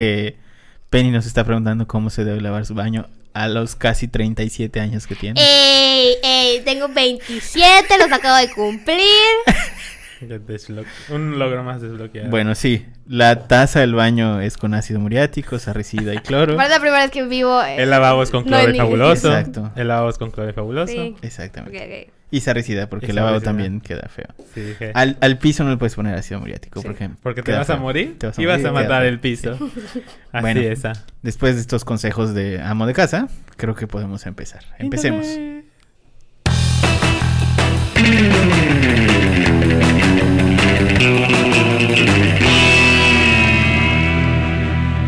Eh, Penny nos está preguntando cómo se debe lavar su baño a los casi 37 años que tiene. ¡Ey! ¡Ey! Tengo 27, los acabo de cumplir. Un logro más desbloqueado. Bueno, sí, la taza del baño es con ácido muriático, sarricida y cloro. Para la primera vez que vivo. eh, El lavabo es con No cloro fabuloso. Exacto. El lavabo es con cloro fabuloso. Sí. Exactamente. Y sarricida, porque Y el sarricida. también queda feo. Sí, dije. Al, al piso no le puedes poner ácido muriático, Sí. porque, Porque te vas a morir Te vas y vas a matar el piso. Así Bueno. es. ah. Después de estos consejos de amo de casa, creo que podemos empezar. Empecemos.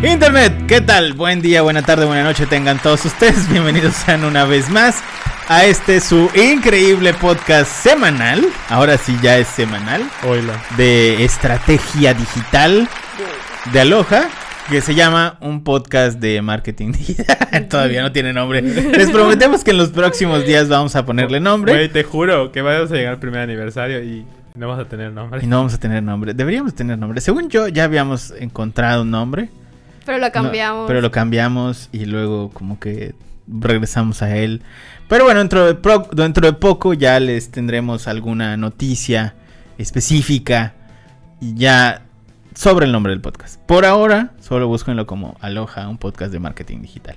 Internet, ¿qué tal? Buen día, buena tarde, buena noche tengan todos ustedes. Bienvenidos sean una vez más a este su increíble podcast semanal. Ahora sí ya es semanal Oílo. de estrategia digital de Aloha que se llama un podcast de marketing digital. Todavía no tiene nombre. Les prometemos que en los próximos días vamos a ponerle nombre. Güey, te juro que vamos a llegar al primer aniversario y no vamos a tener nombre. Y no vamos a tener nombre. Deberíamos tener nombre. Según yo, ya habíamos encontrado un nombre. Pero lo No, cambiamos. pero lo cambiamos y luego como que regresamos a él. Pero bueno, dentro de, pro- dentro de poco ya les tendremos alguna noticia específica y ya sobre el nombre del podcast. Por ahora, solo búsquenlo como Aloha, un podcast de marketing digital.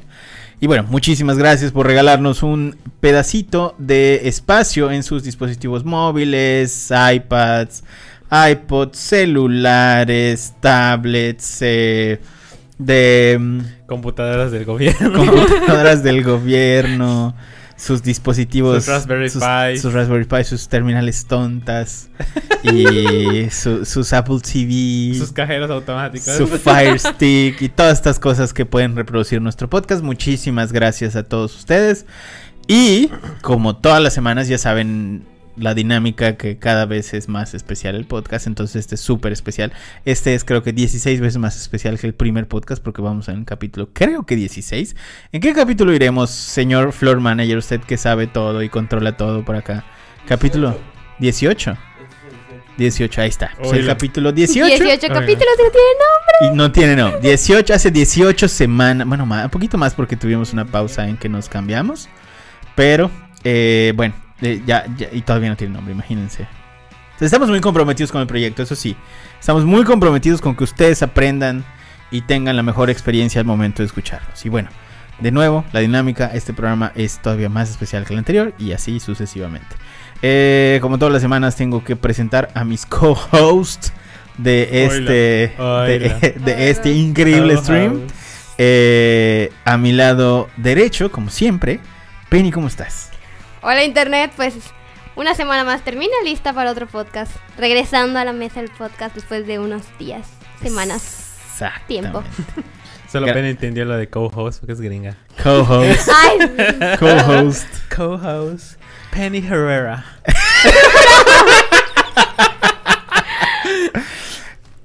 Y bueno, muchísimas gracias por regalarnos un pedacito de espacio en sus dispositivos móviles, iPads, iPods, celulares, tablets, eh, de mm, Computadoras del gobierno. computadoras del gobierno, sus dispositivos, Sus Raspberry sus, Pi. sus Raspberry Pi, sus terminales tontas y su- sus Apple TV, Sus cajeros automáticos. su Fire Stick y todas estas cosas que pueden reproducir nuestro podcast. Muchísimas gracias a todos ustedes. Y como todas las semanas ya saben la dinámica que cada vez es más especial el podcast, entonces este es súper especial. Este es creo que 16 veces más especial que el primer podcast porque vamos en un capítulo, creo que 16. ¿En qué capítulo iremos, señor Floor Manager, usted que sabe todo y controla todo por acá? Capítulo 18. 18, ahí está. Es el capítulo 18. 18 Oiga. capítulos que no tienen nombre. Y no tiene, no. 18, hace 18 semanas. Bueno, más, un poquito más porque tuvimos una pausa en que nos cambiamos. Pero, eh, bueno, eh, ya, ya- y todavía no tiene nombre, imagínense. Entonces, estamos muy comprometidos con el proyecto, eso sí. Estamos muy comprometidos con que ustedes aprendan y tengan la mejor experiencia al momento de escucharlos. Y bueno, de nuevo, la dinámica, este programa es todavía más especial que el anterior y así sucesivamente. Eh, como todas las semanas, tengo que presentar a mis co-hosts de este, de este increíble stream. Eh, a mi lado derecho, como siempre, Penny, ¿cómo estás? Hola, Internet. Pues una semana más termina lista para otro podcast. Regresando a la mesa del podcast después de unos días, semanas. Tiempo. Solo Ben entendió lo de co-host porque es gringa. Co-host. Co-host. Co-host Penny Herrera.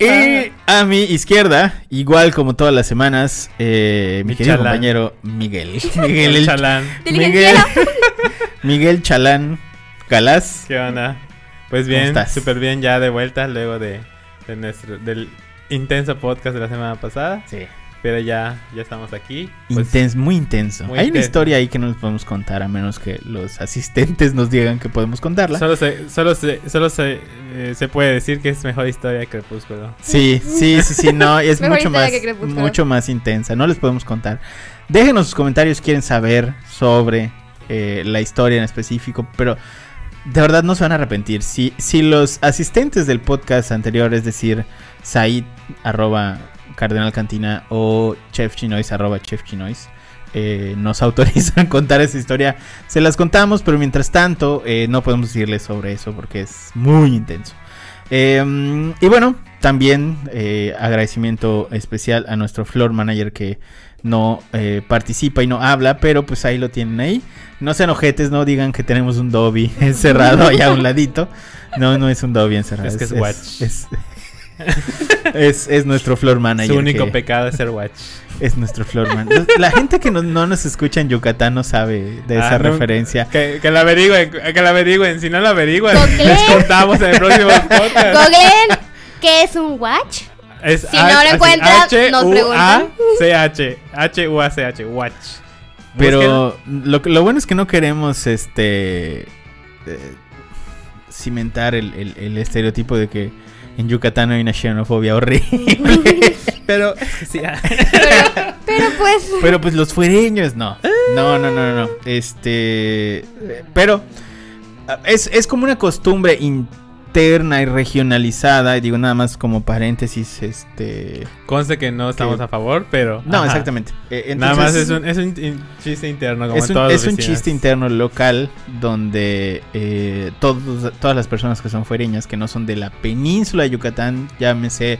Y a mi izquierda, igual como todas las semanas, eh, mi Mi querido chalán. compañero Miguel. Miguel, el- Chalán. Miguel, Miguel Chalán Galás. ¿Qué onda? Pues ¿Cómo bien, súper bien ya de vuelta luego de, de nuestro del intenso podcast de la semana pasada. Sí. Pero ya, ya estamos aquí. Pues, Intenso, muy intenso. muy Hay una historia ahí que no les podemos contar a menos que los asistentes nos digan que podemos contarla. Solo se, solo se, solo se, eh, se puede decir que es mejor historia que Crepúsculo. Sí, sí, sí, sí, no, es mucho más, mucho más intensa. No les podemos contar. Déjenos sus comentarios si quieren saber sobre eh, la historia en específico, pero de verdad no se van a arrepentir. Si, si los asistentes del podcast anterior, es decir, Said arroba Cardenal Cantina o Chef Chinois arroba Chef Chinois, eh, nos autorizan contar esa historia, se las contamos, pero mientras tanto eh, no podemos decirles sobre eso porque es muy intenso. Eh, y bueno, también agradecimiento especial a nuestro floor manager que no eh, participa y no habla, pero pues ahí lo tienen ahí. No sean ojetes, no digan que tenemos un Dobby encerrado allá a un ladito. No, no es un Dobby encerrado. Es que es Watch. Es, es- es nuestro floor manager. Su único que- pecado es ser watch. es nuestro floor manager. La gente que no, no nos escucha en Yucatán no sabe de esa Ah, no, referencia. Que, que la averigüen, que la averigüen. Si no la averigüen, Google. les contamos en el próximo podcast. Googleen, ¿qué es un watch? Es Si no lo encuentras, nos H-U-A-C-H. H-U-A-C-H. Watch. Pero lo, que- lo bueno es que no queremos este eh, cimentar el, el- el estereotipo de que en Yucatán hay una xenofobia horrible. Pero, sí, ah. Pero, pero pues. Pero pues los fuereños no. No, no, no, no. Este. eh, Pero ah, es, es como una costumbre interna y regionalizada. Y digo nada más como paréntesis. Este. conste que no estamos Que- a favor, pero. No, ajá. exactamente. Eh, Nada más es un, es un in- chiste interno, como es en un, todas las es un oficinas. chiste interno local donde eh, todos, todas las personas que son fuereñas, que no son de la península de Yucatán, llámese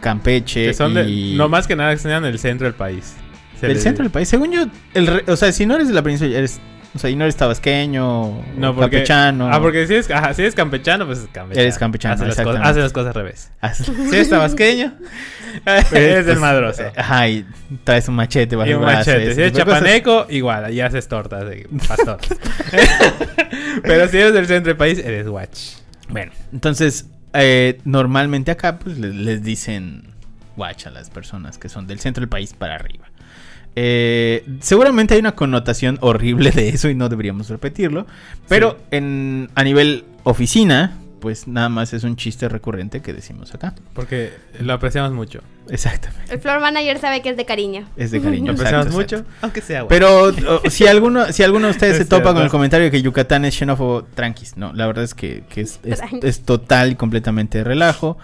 Campeche, Que son de, y no más que nada que sean del centro del país. Se del centro del país. Según yo, el o sea, si no eres de la península, eres, o sea, y no eres tabasqueño, No, o porque, campechano. Ah, porque si eres, ajá, si eres campechano, pues es campechano. Eres campechano, Hace las, cosas, hace las cosas al revés. Haz- Si eres tabasqueño, eres pues, madroso. Ajá, y traes un machete Y el un brazo, machete. Si eres cosas. chapaneco, igual, allí haces tortas de pastor. Pero si eres del centro del país, eres watch. Bueno, entonces, eh, normalmente acá, pues le- les, dicen watch a las personas que son del centro del país para arriba. Eh, seguramente hay una connotación horrible de eso y no deberíamos repetirlo. Pero Sí. en, a nivel oficina, pues nada más es un chiste recurrente que decimos acá. Porque lo apreciamos mucho. Exactamente. El floor manager sabe que es de cariño. Es de cariño. Lo apreciamos exacto. mucho, aunque sea watch. Pero o, si alguno, si alguno de ustedes Es se topa con el comentario de que Yucatán es xenófobo, tranquis. No, la verdad es que, que es, es- es total y completamente relajo.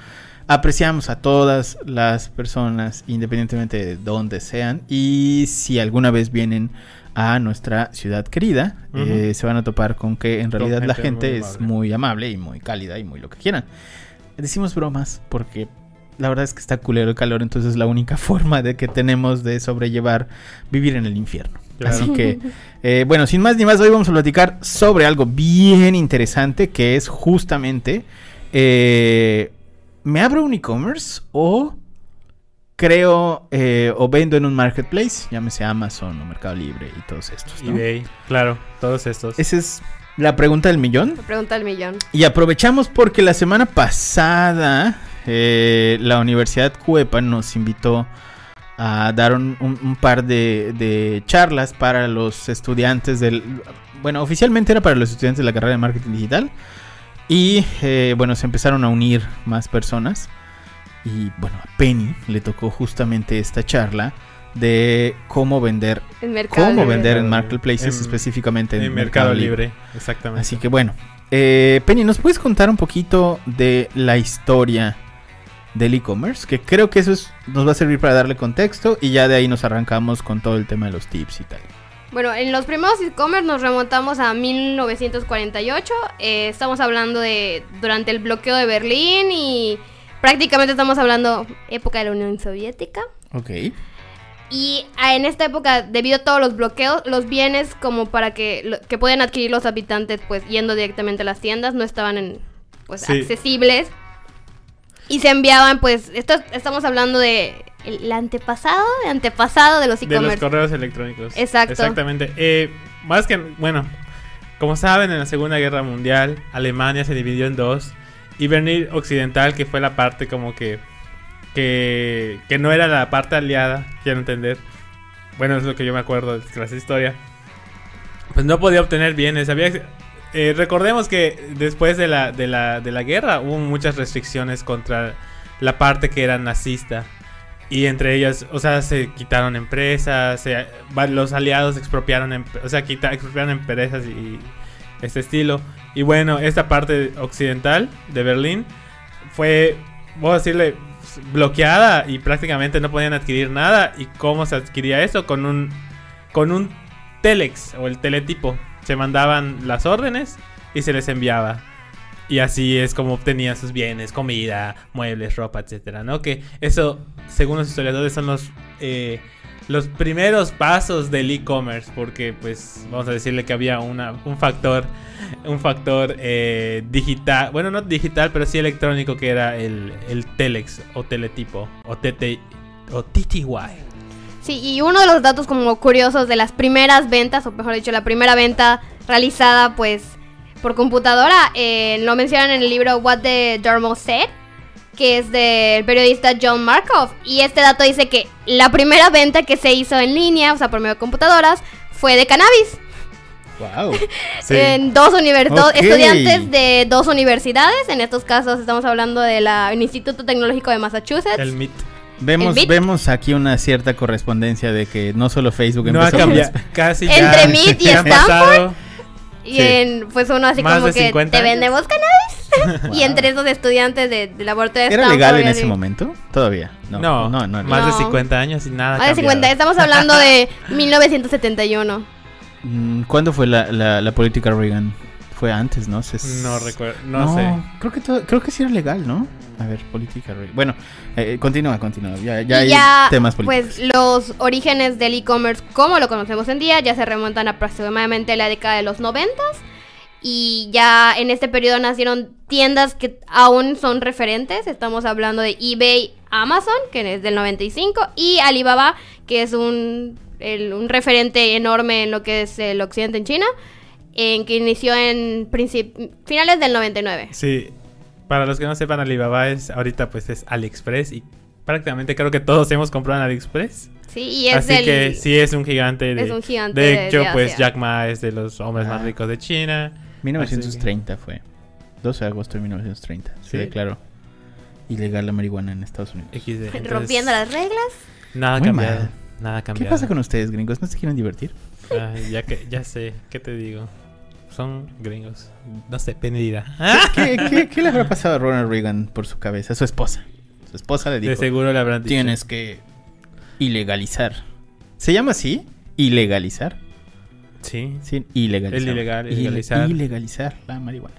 Apreciamos a todas las personas, independientemente de dónde sean. Y si alguna vez vienen a nuestra ciudad querida, eh, se van a topar con que en realidad la gente es amable. muy amable y muy cálida y muy lo que quieran. Decimos bromas porque la verdad es que está culero el calor, entonces la única forma de que tenemos de sobrellevar vivir en el infierno. Claro. Así que, eh, bueno, sin más ni más, hoy vamos a platicar sobre algo bien interesante que es justamente, eh, ¿me abro un e-commerce o creo eh, o vendo en un marketplace? Llámese Amazon o Mercado Libre y todos estos. ¿no? eBay, claro, todos estos. Esa es la pregunta del millón. Me pregunta el millón. Y aprovechamos porque la semana pasada eh, la Universidad Cuepa nos invitó a dar un, un- un par de, de charlas para los estudiantes del... Bueno, oficialmente era para los estudiantes de la carrera de marketing digital. Y eh, bueno, se empezaron a unir más personas. Y bueno, a Penny le tocó justamente esta charla de cómo vender, En mercado. cómo Libre. vender en marketplaces. En- específicamente en, en Mercado Libre, exactamente. Así que bueno, eh, Penny, ¿nos puedes contar un poquito de la historia del e-commerce? Que creo que eso es- nos va a servir para darle contexto y ya de ahí nos arrancamos con todo el tema de los tips y tal. Bueno, en los primeros e-commerce nos remontamos a 1948. eh, estamos hablando de durante el bloqueo de Berlín y prácticamente estamos hablando época de la Unión Soviética. Ok. Y ah, en esta época, debido a todos los bloqueos, los bienes como para que, que pueden adquirir los habitantes, pues yendo directamente a las tiendas, no estaban en, pues, Sí. accesibles. Y se enviaban, pues, esto estamos hablando de el antepasado, el antepasado de los De los correos electrónicos. Exacto. Exactamente. Eh, más que, bueno, como saben, en la Segunda Guerra Mundial, Alemania se dividió en dos. Y Berlín Occidental, que fue la parte como que, que, que no era la parte aliada, quiero entender. Bueno, es lo que yo me acuerdo de clase de historia. Pues no podía obtener bienes. Había, eh, recordemos que después de la, de, la, de la guerra hubo muchas restricciones contra la parte que era nazista. Y entre ellas, o sea, se quitaron empresas, los aliados expropiaron, em- o sea, quita- expropiaron empresas y este estilo. Y bueno, esta parte occidental de Berlín fue, voy a decirle, bloqueada y prácticamente no podían adquirir nada. ¿Y cómo se adquiría eso? Con un, con un telex o el teletipo. Se mandaban las órdenes y se les enviaba. Y así es como obtenían sus bienes, comida, muebles, ropa, etcétera, ¿no? Que eso, según los historiadores, son los, eh, los primeros pasos del e-commerce, porque, pues, vamos a decirle que había una, un factor, un factor eh, digital, bueno, no digital, pero sí electrónico, que era el, el telex o teletipo o TT o TTY. Sí, y uno de los datos como curiosos de las primeras ventas, o mejor dicho, la primera venta realizada pues por computadora, eh, lo mencionan en el libro What the Dermo Said. Que es del periodista John Markov. Y este dato dice que la primera venta que se hizo en línea, o sea, por medio de computadoras, fue de cannabis. Wow. Sí. En dos universidades, Ok. estudiantes de dos universidades. En estos casos estamos hablando del Instituto Tecnológico de Massachusetts. El MIT. Vemos, vemos aquí una cierta correspondencia de que no solo Facebook No ha empezó cambiado. con- Casi Entre ya. MIT y Stanford. Y Sí. en, pues uno así Más como de que 50 te años. vendemos cannabis. y entre esos estudiantes de, de laboratorio de ¿Era Stanford legal en ese momento? Todavía. No, No, no, no. no. más de No. 50 años y nada. Más de 50, cambiado. estamos hablando de 1971. Mm, ¿Cuándo fue la, la, la política Reagan? Fue antes, ¿no? Se- No recuerdo, no, sé. Creo que, todo- creo que sí era legal, ¿no? A ver, política Reagan. Bueno, eh, continúa, continúa. Ya, ya hay ya, temas políticos. pues los orígenes del e-commerce como lo conocemos en día ya se remontan aproximadamente a la década de los 90 y ya en este periodo nacieron tiendas que aún son referentes. Estamos hablando de eBay, Amazon, que es del 95, y Alibaba, que es un, el- un referente enorme en lo que es el occidente en China, en que inició en finales del 99. Sí, para los que no sepan, Alibaba es ahorita pues es AliExpress y prácticamente creo que todos hemos comprado en AliExpress. Sí, y es Así del- que sí es un gigante. De, es un gigante De hecho, de pues. Jack Ma es de los hombres más ricos de China. 1930 fue. 12 de agosto de 1930. Se Sí. declaró ilegal la marihuana en Estados Unidos. XD. Entonces, rompiendo las reglas. Nada Muy cambiado. mal. Nada ¿Qué cambiado. pasa con ustedes, gringos? ¿No se quieren divertir? Ay, ya que ya sé, ¿qué te digo? Son gringos. No sé, penida. ¿Qué, qué, qué le habrá pasado a Ronald Reagan por su cabeza? Su esposa. Su esposa le De dijo, seguro le habrán dicho. tienes que ilegalizar. ¿Se llama así? Ilegalizar. Sí. Sí, ilegalizar. El ilegal, Ile- ilegalizar. ilegalizar la marihuana.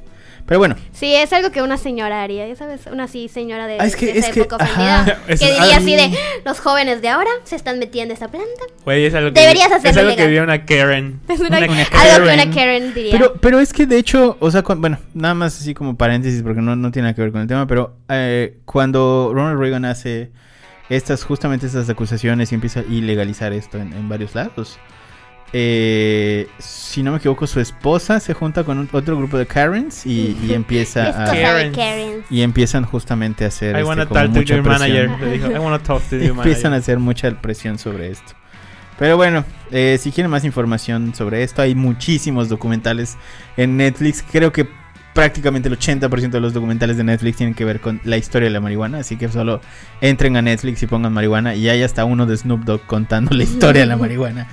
Pero bueno, Sí, es algo que una señora haría, ya sabes, una así señora de, Ah, es que- de esa es que- época ajá. ofendida, Es- que diría ah, así de, los jóvenes de ahora se están metiendo esta planta. Güey, es algo que, Deberías es hacerlo algo que legal. vio una Karen. Es una- Una algo que Karen. una Karen diría. Pero, pero es que de hecho, o sea, cu- bueno, nada más así como paréntesis porque no, no tiene nada que ver con el tema, pero eh, cuando Ronald Reagan hace estas, justamente estas acusaciones y empieza a ilegalizar esto en, en varios lados, eh, si no me equivoco, su esposa se junta con un- otro grupo de Karens y, y es empieza cosa a... de Karens. Karen. Y empiezan justamente a hacer I este, wanna como talk to mucha your presión. manager. Le dijo, I wanna talk to your Empiezan a manager. hacer mucha presión sobre esto. Pero bueno, eh, si quieren más información sobre esto, hay muchísimos documentales en Netflix. Creo que prácticamente el 80% de los documentales de Netflix tienen que ver con la historia de la marihuana. Así que solo entren a Netflix y pongan marihuana. Y hay hasta uno de Snoop Dogg contando la historia de la marihuana.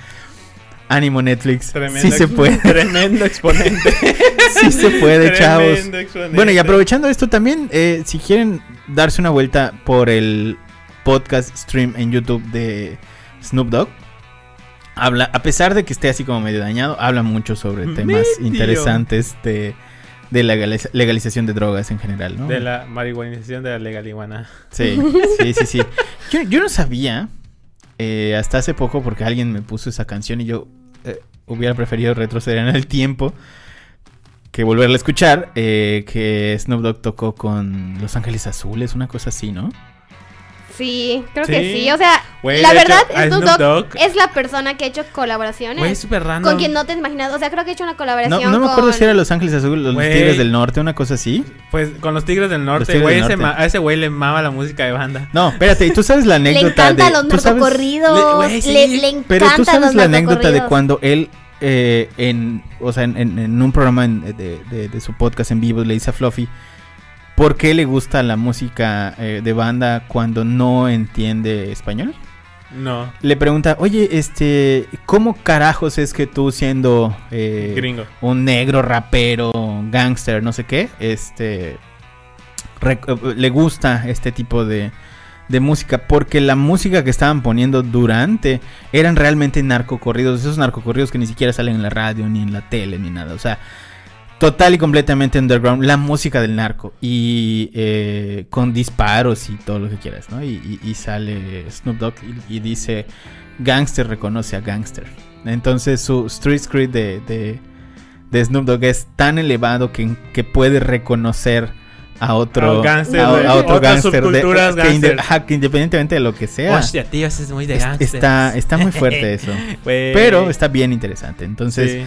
Ánimo Netflix. Tremendo sí se puede. Tremendo exponente. sí se puede, chavos. Tremendo exponente. Bueno, y aprovechando esto también, eh, si quieren darse una vuelta por el podcast stream en YouTube de Snoop Dogg, habla, a pesar de que esté así como medio dañado, habla mucho sobre temas Medio. interesantes de, de la legaliz- legalización de drogas en general, ¿no? De la marihuanización de la legalihuana. Sí, sí, sí, sí. Yo, yo no sabía eh, hasta hace poco porque alguien me puso esa canción y yo eh, hubiera preferido retroceder en el tiempo que volverla a escuchar, eh, que Snoop Dogg tocó con Los Ángeles Azules, una cosa así, ¿no? Sí, creo Sí. que sí. O sea, la hecho, verdad, a Snoop Dogg Dogg- es la persona que ha hecho colaboraciones Güey, es súper random. con quien no te imaginas. O sea, creo que ha hecho una No, colaboración no me acuerdo con- si era Los Ángeles Azules o Los Güey. Tigres del Norte, una cosa así. Pues con los Tigres del Norte, güey. A ese güey le mama la música de banda. No, espérate, ¿y tú sabes la Le anécdota encantan de... los ¿tú sabes- narcocorridos. Le- sí. Le, le encantan Pero tú sabes los la anécdota de cuando él, eh, en, o sea, en, en- en un programa en- de, de- de su podcast en vivo, le dice a Fluffy por qué le gusta la música eh, de banda cuando no entiende español. No, Le pregunta, oye, este, ¿cómo carajos es que tú siendo eh, gringo. un negro rapero, gangster, no sé qué, este, le gusta este tipo de, de música? Porque la música que estaban poniendo durante eran realmente narcocorridos, esos narcocorridos que ni siquiera salen en la radio, ni en la tele, ni nada, o sea, total y completamente underground, la música del narco, y eh, con disparos y todo lo que quieras, ¿no? Y, y- y sale Snoop Dogg y, y dice, gangster reconoce a gangster. Entonces su street cred de, de, de Snoop Dogg es tan elevado que, que puede reconocer a otro, gángster a- de a otro de- subculturas que, independientemente de lo que sea. Hostia, tío, ese es muy de está, está muy fuerte eso. Pero está bien interesante. Entonces, Sí.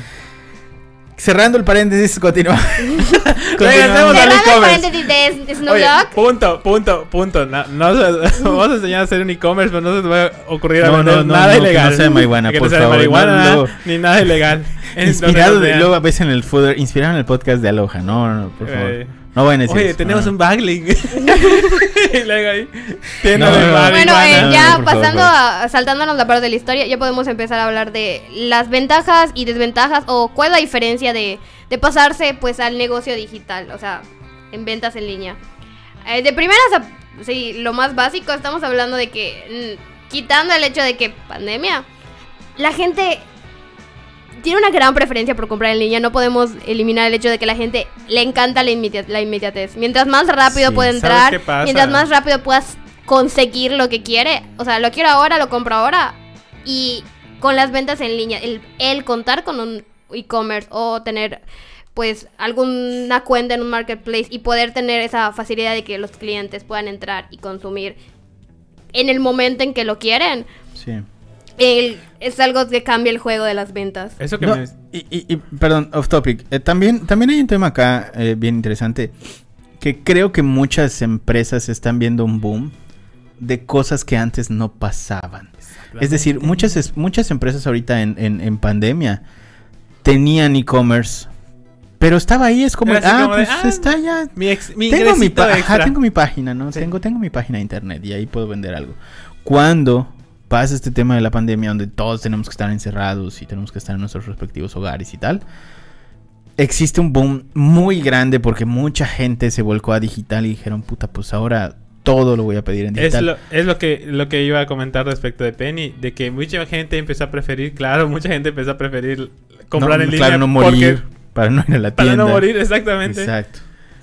Cerrando el paréntesis, continúa. Regresemos Continuamos. al Cerrando el e-commerce. paréntesis de Snoop Oye, Dogg. punto, punto, punto. No, vamos a enseñar a hacer un e-commerce, pero no se te va a ocurrir a No, vender no, no, nada no, que ilegal. no sea de marihuana, Que por no sea de favor, marihuana, no, luego- ni nada ilegal. Inspirado de, luego ves en el footer, inspirado en el podcast de Aloha. No, no, no, por favor. No vayan a decir Oye, eso, tenemos no. un backlink. y luego ahí. Tienda No, no, Bueno, eh, no, ya no, por favor, pasando a, saltándonos la parte de la historia, ya podemos empezar a hablar de las ventajas y desventajas o cuál es la diferencia de, de pasarse pues al negocio digital, o sea, en ventas en línea. Eh, de primeras, a- sí, lo más básico, estamos hablando de que, mm, quitando el hecho de que pandemia, la gente tiene una gran preferencia por comprar en línea. No podemos eliminar el hecho de que la gente le encanta la, inmedi- la inmediatez. Mientras más rápido Sí. puede ¿Sabes entrar, mientras más rápido puedas conseguir lo que quiere. O sea, lo quiero ahora, lo compro ahora. Y con las ventas en línea, el, el contar con un e-commerce o tener pues alguna cuenta en un marketplace y poder tener esa facilidad de que los clientes puedan entrar y consumir en el momento en que lo quieren, Sí. El- es algo que cambia el juego de las ventas. Eso que No, me... y, y- y, perdón, off topic. Eh, también, también hay un tema acá eh, bien interesante. Que creo que muchas empresas están viendo un boom de cosas que antes no pasaban. Es decir, muchas, es- muchas empresas ahorita en, en- en pandemia tenían e-commerce. Pero estaba ahí, es como, ah, como de, pues ah, está ya. Mi, ex, mi Tengo mi, ajá, tengo página, ¿no? Sí. Tengo, tengo mi página de internet y ahí puedo vender algo. Cuando pasa este tema de la pandemia donde todos tenemos que estar encerrados y tenemos que estar en nuestros respectivos hogares y tal, existe un boom muy grande porque mucha gente se volcó a digital y dijeron, puta, pues ahora todo lo voy a pedir en Es digital. lo, es lo que lo que iba a comentar respecto de Penny, de que mucha gente empezó a preferir, claro, mucha gente empezó a preferir comprar No, en línea claro, no porque- morir, para no ir a la para tienda. no morir, exactamente. Exacto,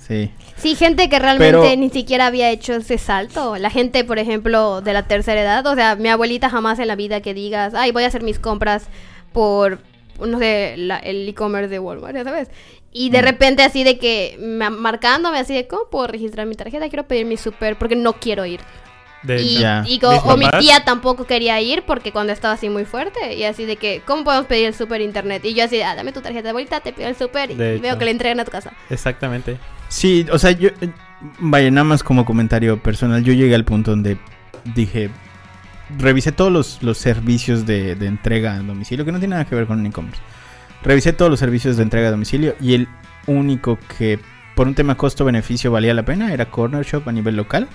sí. Sí, gente que realmente Pero- ni siquiera había hecho ese salto. La gente, por ejemplo, de la tercera edad. O sea, mi abuelita jamás en la vida que digas, ay, voy a hacer mis compras por, no sé, la- el e-commerce de Walmart, ya sabes. Y de Mm. repente así de que ma- marcándome así de, ¿cómo puedo registrar mi tarjeta? Quiero pedir mi super porque no quiero ir. De Y, o mi tía tampoco quería ir porque cuando estaba así muy fuerte. Y así de que, ¿cómo podemos pedir el super internet? Y yo así, ah, dame tu tarjeta de abuelita, te pido el super y, De veo hecho. que le entregan a tu casa. Exactamente. Sí, o sea, yo, eh, vaya, nada más como comentario personal, yo llegué al punto donde dije, revisé todos los, los servicios de, de entrega a domicilio, que no tiene nada que ver con un e-commerce. Revisé todos los servicios de entrega a domicilio y el único que por un tema costo-beneficio valía la pena era Corner Shop a nivel local.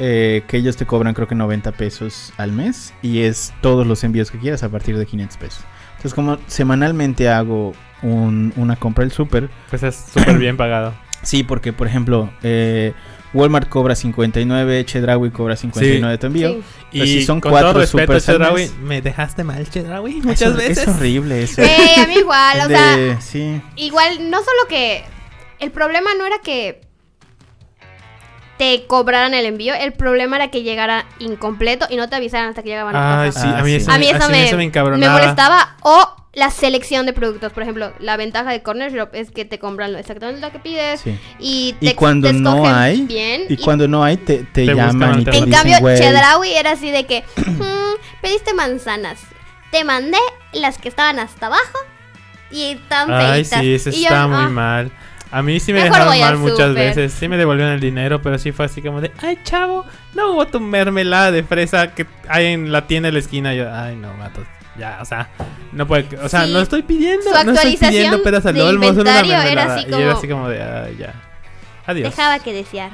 Eh, que ellos te cobran creo que 90 pesos al mes y es todos los envíos que quieras a partir de 500 pesos. Entonces como semanalmente hago un- una compra del súper, Pues es súper bien pagado. Sí, porque por ejemplo, eh, Walmart cobra 59, Chedraui cobra 59 de tu envío. Sí. Pero Y si son con cuatro todo respeto, me dejaste mal, Chedraui, Es muchas veces. Es horrible eso. Eh, a mí igual, o De- sea, sí. igual, no solo que el problema no era que te cobraran el envío, el problema era que llegara incompleto y no te avisaran hasta que llegaban a Ay, casa. sí, a mí Ah, eso, sí. a mí eso me, eso me molestaba o la selección de productos, por ejemplo, la ventaja de Corner Shop es que te compran exactamente lo que pides Sí. y Y te, cuando te no escogen hay, bien Y cuando no hay, te, te llaman y te en cambio. Chedraui era así de que "Mm, pediste manzanas. Te mandé las que estaban hasta abajo y están Ay, feitas. sí, eso Y yo, está muy "Ah". mal. A mí sí me Mejor dejaron mal muchas veces. Sí me devolvieron el dinero, pero sí fue así como de, ay, chavo, no hubo tu mermelada de fresa que hay en la tienda de la esquina. Yo, ay, no, mato. Ya, o sea, no puede, o sea, Sí. no estoy pidiendo, Su no estoy pidiendo peras al olmo, solo una era mermelada. Y era así como de, ay, ya. Adiós. Dejaba que desear.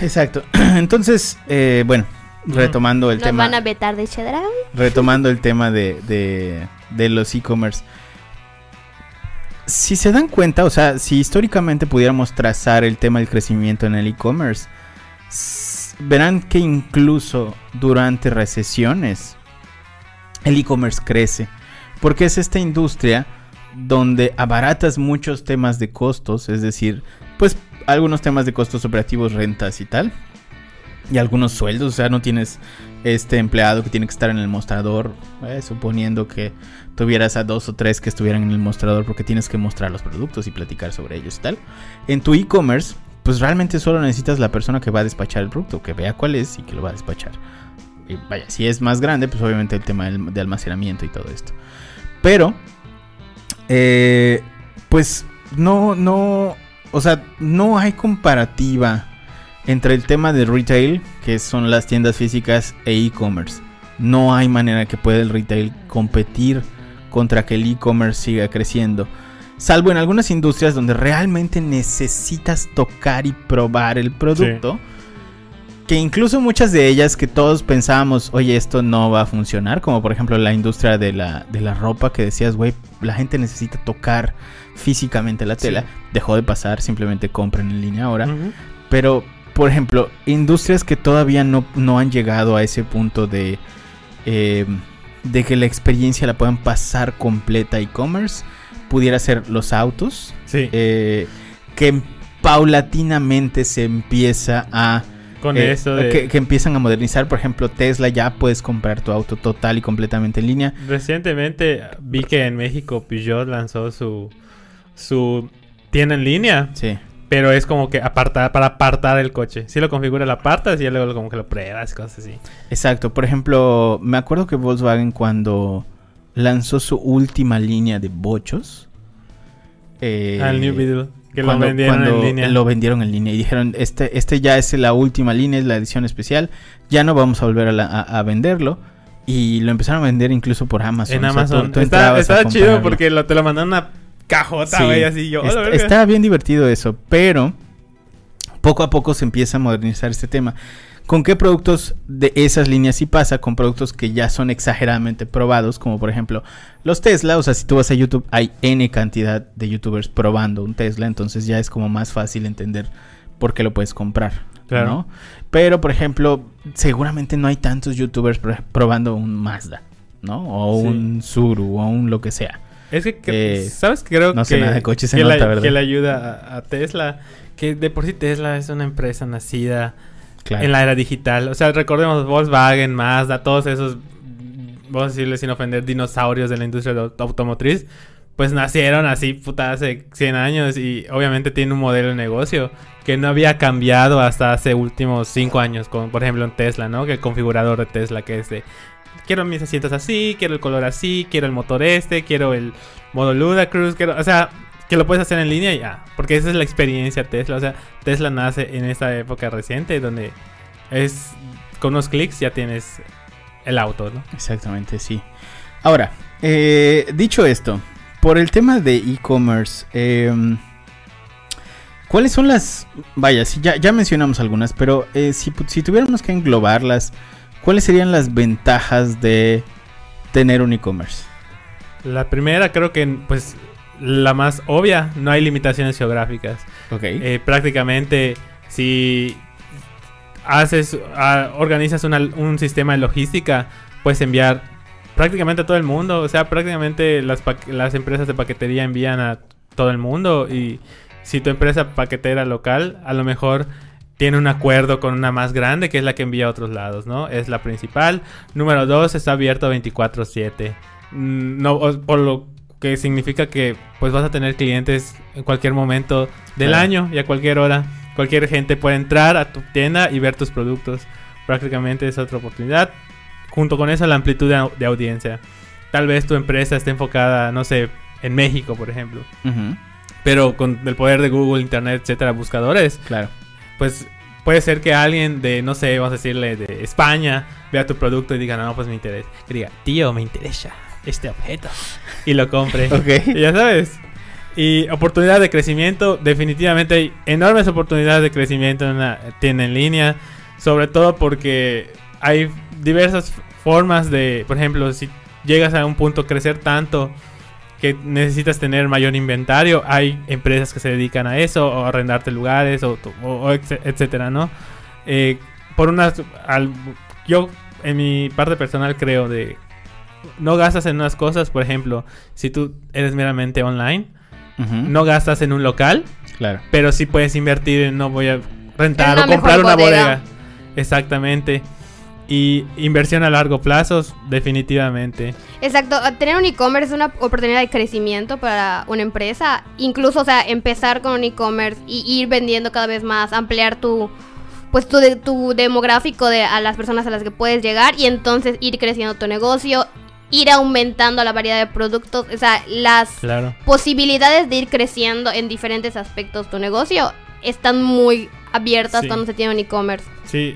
Exacto. Entonces, eh, bueno, retomando el Nos tema. van a vetar de Chedraui. retomando el tema de, de, de los e-commerce. Si se dan cuenta, o sea, si históricamente pudiéramos trazar el tema del crecimiento en el e-commerce, verán que incluso durante recesiones el e-commerce crece. Porque es esta industria donde abaratas muchos temas de costos, es decir, pues algunos temas de costos operativos, rentas y tal. Y algunos sueldos, o sea, no tienes este empleado que tiene que estar en el mostrador, eh, suponiendo que tuvieras a dos o tres que estuvieran en el mostrador porque tienes que mostrar los productos y platicar sobre ellos y tal. En tu e-commerce, pues realmente solo necesitas la persona que va a despachar el producto, que vea cuál es y que lo va a despachar. Y vaya, si es más grande, pues obviamente el tema de almacenamiento y todo esto. Pero, eh, pues no, no, o sea, no hay comparativa entre el tema de retail, que son las tiendas físicas, e e-commerce. No hay manera que pueda el retail competir contra que el e-commerce siga creciendo. Salvo en algunas industrias donde realmente necesitas tocar y probar el producto. Que incluso muchas de ellas que todos pensábamos, oye, esto no va a funcionar. Como por ejemplo la industria de la, de la ropa que decías, güey, la gente necesita tocar físicamente la tela. Dejó de pasar, simplemente compren en línea ahora. Pero, por ejemplo, industrias que todavía no, no han llegado a ese punto de, eh, de que la experiencia la puedan pasar completa e-commerce, pudiera ser los autos, Sí, eh, que paulatinamente se empieza a... con eh, eso de... que, que empiezan a modernizar, por ejemplo, Tesla ya puedes comprar tu auto total y completamente en línea. Recientemente vi que en México Peugeot lanzó su, su tienda en línea, Sí. Pero es como que apartar, para apartar el coche. Si lo configura, lo apartas y ya luego como que lo pruebas y cosas así. Exacto, por ejemplo, me acuerdo que Volkswagen cuando lanzó su última línea de bochos, eh, Al New Beetle, que cuando- lo vendieron en línea. Lo vendieron en línea y dijeron, este, este ya es la última línea, es la edición especial, ya no vamos a volver a, la- a- a venderlo. Y lo empezaron a vender incluso por Amazon. en o sea, tú- Amazon. tú Está, a está chido porque lo- te lo mandan una cajota, Sí, güey, así yo. está bien divertido eso, pero poco a poco se empieza a modernizar este tema. ¿Con qué productos de esas líneas sí pasa? Con productos que ya son exageradamente probados, como por ejemplo los Tesla. O sea, si tú vas a YouTube, hay N cantidad de YouTubers probando un Tesla, entonces ya es como más fácil entender por qué lo puedes comprar. Claro. ¿no? Pero, por ejemplo, seguramente no hay tantos YouTubers pro- probando un Mazda, ¿no? O Sí. un Suru, o un lo que sea. Es que, que- Eh, ¿sabes? Creo no que, sé nada de coches, que, nota, la, ¿verdad? que le ayuda a, a Tesla. Que de por sí Tesla es una empresa nacida Claro. en la era digital. O sea, recordemos Volkswagen, Mazda, todos esos, vamos a decirle sin ofender, dinosaurios de la industria de auto- automotriz. Pues nacieron así, puta, hace 100 años y obviamente tiene un modelo de negocio que no había cambiado hasta hace últimos 5 años, como por ejemplo en Tesla, ¿no? Que el configurador de Tesla que es de, quiero mis asientos así, quiero el color así, quiero el motor este, quiero el modo Ludacruz, quiero, o sea, que lo puedes hacer en línea ya, porque esa es la experiencia Tesla, o sea, Tesla nace en esta época reciente donde es con unos clics ya tienes el auto, ¿no? Exactamente, sí. Ahora, eh, dicho esto, por el tema de e-commerce, em, ¿cuáles son las... Vaya, sí, ya, ya mencionamos algunas, pero eh, si tuviéramos que englobarlas, ¿cuáles serían las ventajas de tener un e-commerce? La primera creo que pues la más obvia, no hay limitaciones geográficas. Ok. Eh, prácticamente si haces ah, organizas una- un sistema de logística puedes enviar prácticamente a todo el mundo o sea prácticamente las empresas de paquetería envían a todo el mundo y si tu empresa paquetera local a lo mejor tiene un acuerdo con una más grande que es la que envía a otros lados, ¿no? Es la principal. Número dos, está abierto 24/7. Mm, No, por lo que significa que pues vas a tener clientes en cualquier momento del año y a cualquier hora. Cualquier gente puede entrar a tu tienda y ver tus productos. Prácticamente es otra oportunidad. Junto con eso la amplitud de, au- de audiencia. Tal vez tu empresa esté enfocada, no sé, en México, por ejemplo. Pero con el poder de Google, Internet, etcétera, buscadores, Claro. Pues puede ser que alguien de, no sé, vamos a decirle, de España, vea tu producto y diga, no, pues me interesa. Que diga, tío, me interesa este objeto. Y lo compre. Ok. Y ya sabes. Y oportunidad de crecimiento, definitivamente hay enormes oportunidades de crecimiento en una tienda en línea. Sobre todo porque hay diversas formas de, por ejemplo, si llegas a un punto crecer tanto que necesitas tener mayor inventario, hay empresas que se dedican a eso, o arrendarte lugares, o, o- o etce- etcétera, ¿no? Eh, por unas, al- yo en mi parte personal creo de no gastas en unas cosas, por ejemplo, si tú eres meramente online, no gastas en un local, Claro. pero sí puedes invertir en no voy a rentar En o comprar una bodega. bodega. Exactamente. Y inversión a largo plazo, definitivamente. Exacto, a tener un e-commerce es una oportunidad de crecimiento para una empresa. Incluso, o sea, empezar con un e-commerce y ir vendiendo cada vez más, ampliar tu pues tu, de- tu demográfico de a las personas a las que puedes llegar y entonces ir creciendo tu negocio ir aumentando la variedad de productos, o sea, las Claro. posibilidades de ir creciendo en diferentes aspectos tu negocio están muy abiertas Sí. cuando se tiene un e-commerce. Sí.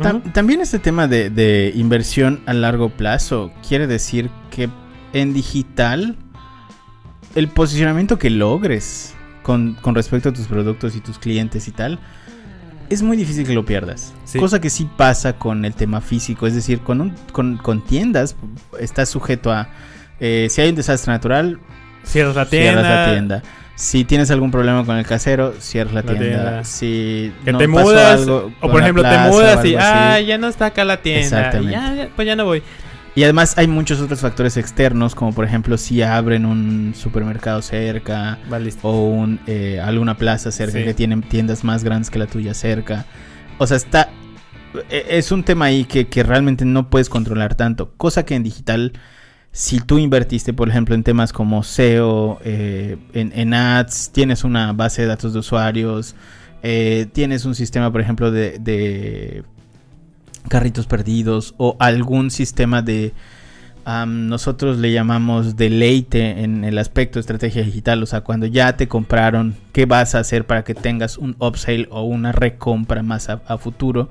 Tam-. También este tema de, de inversión a largo plazo quiere decir que en digital el posicionamiento que logres con, con respecto a tus productos y tus clientes y tal es muy difícil que lo pierdas. Sí. Cosa que sí pasa con el tema físico, es decir, con, un- con, con tiendas estás sujeto a eh, si hay un desastre natural, Cierras la tienda. cierras la tienda. Si tienes algún problema con el casero, cierras la, La tienda. tienda. Si Que no te pasó mudas. algo O por ejemplo, te mudas y. Ah, ya no está acá la tienda. Exactamente. Ya, ya, pues ya no voy. Y además hay muchos otros factores externos, como por ejemplo si abren un supermercado cerca o un, eh, alguna plaza cerca Sí. que tienen tiendas más grandes que la tuya cerca. O sea, está... e- Es un tema ahí que, que realmente no puedes controlar tanto. Cosa que en digital, si tú invertiste, por ejemplo, en temas como SEO, eh, en, en ads, tienes una base de datos de usuarios, eh, tienes un sistema, por ejemplo, de, de carritos perdidos o algún sistema de... nosotros le llamamos deleite en el aspecto de estrategia digital, o sea, cuando ya te compraron, ¿qué vas a hacer para que tengas un upsale o una recompra más a futuro?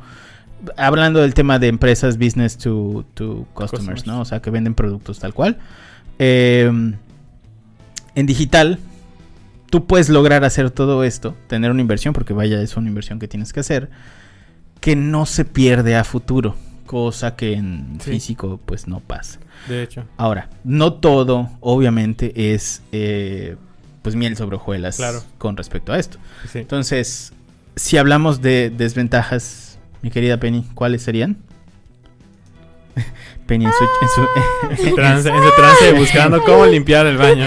Hablando del tema de empresas business to, to customers, Customers. ¿no? O sea, que venden productos tal cual. Eh, en digital, tú puedes lograr hacer todo esto, tener una inversión, porque vaya, es una inversión que tienes que hacer, que no se pierde a futuro, cosa que en Sí. físico pues no pasa. De hecho. Ahora, no todo, obviamente, es eh, pues miel sobre hojuelas Claro. con respecto a esto. Sí. Entonces, si hablamos de desventajas, mi querida Penny, ¿cuáles serían? Penny en su, en su- En su trance, en su trance buscando cómo limpiar el baño.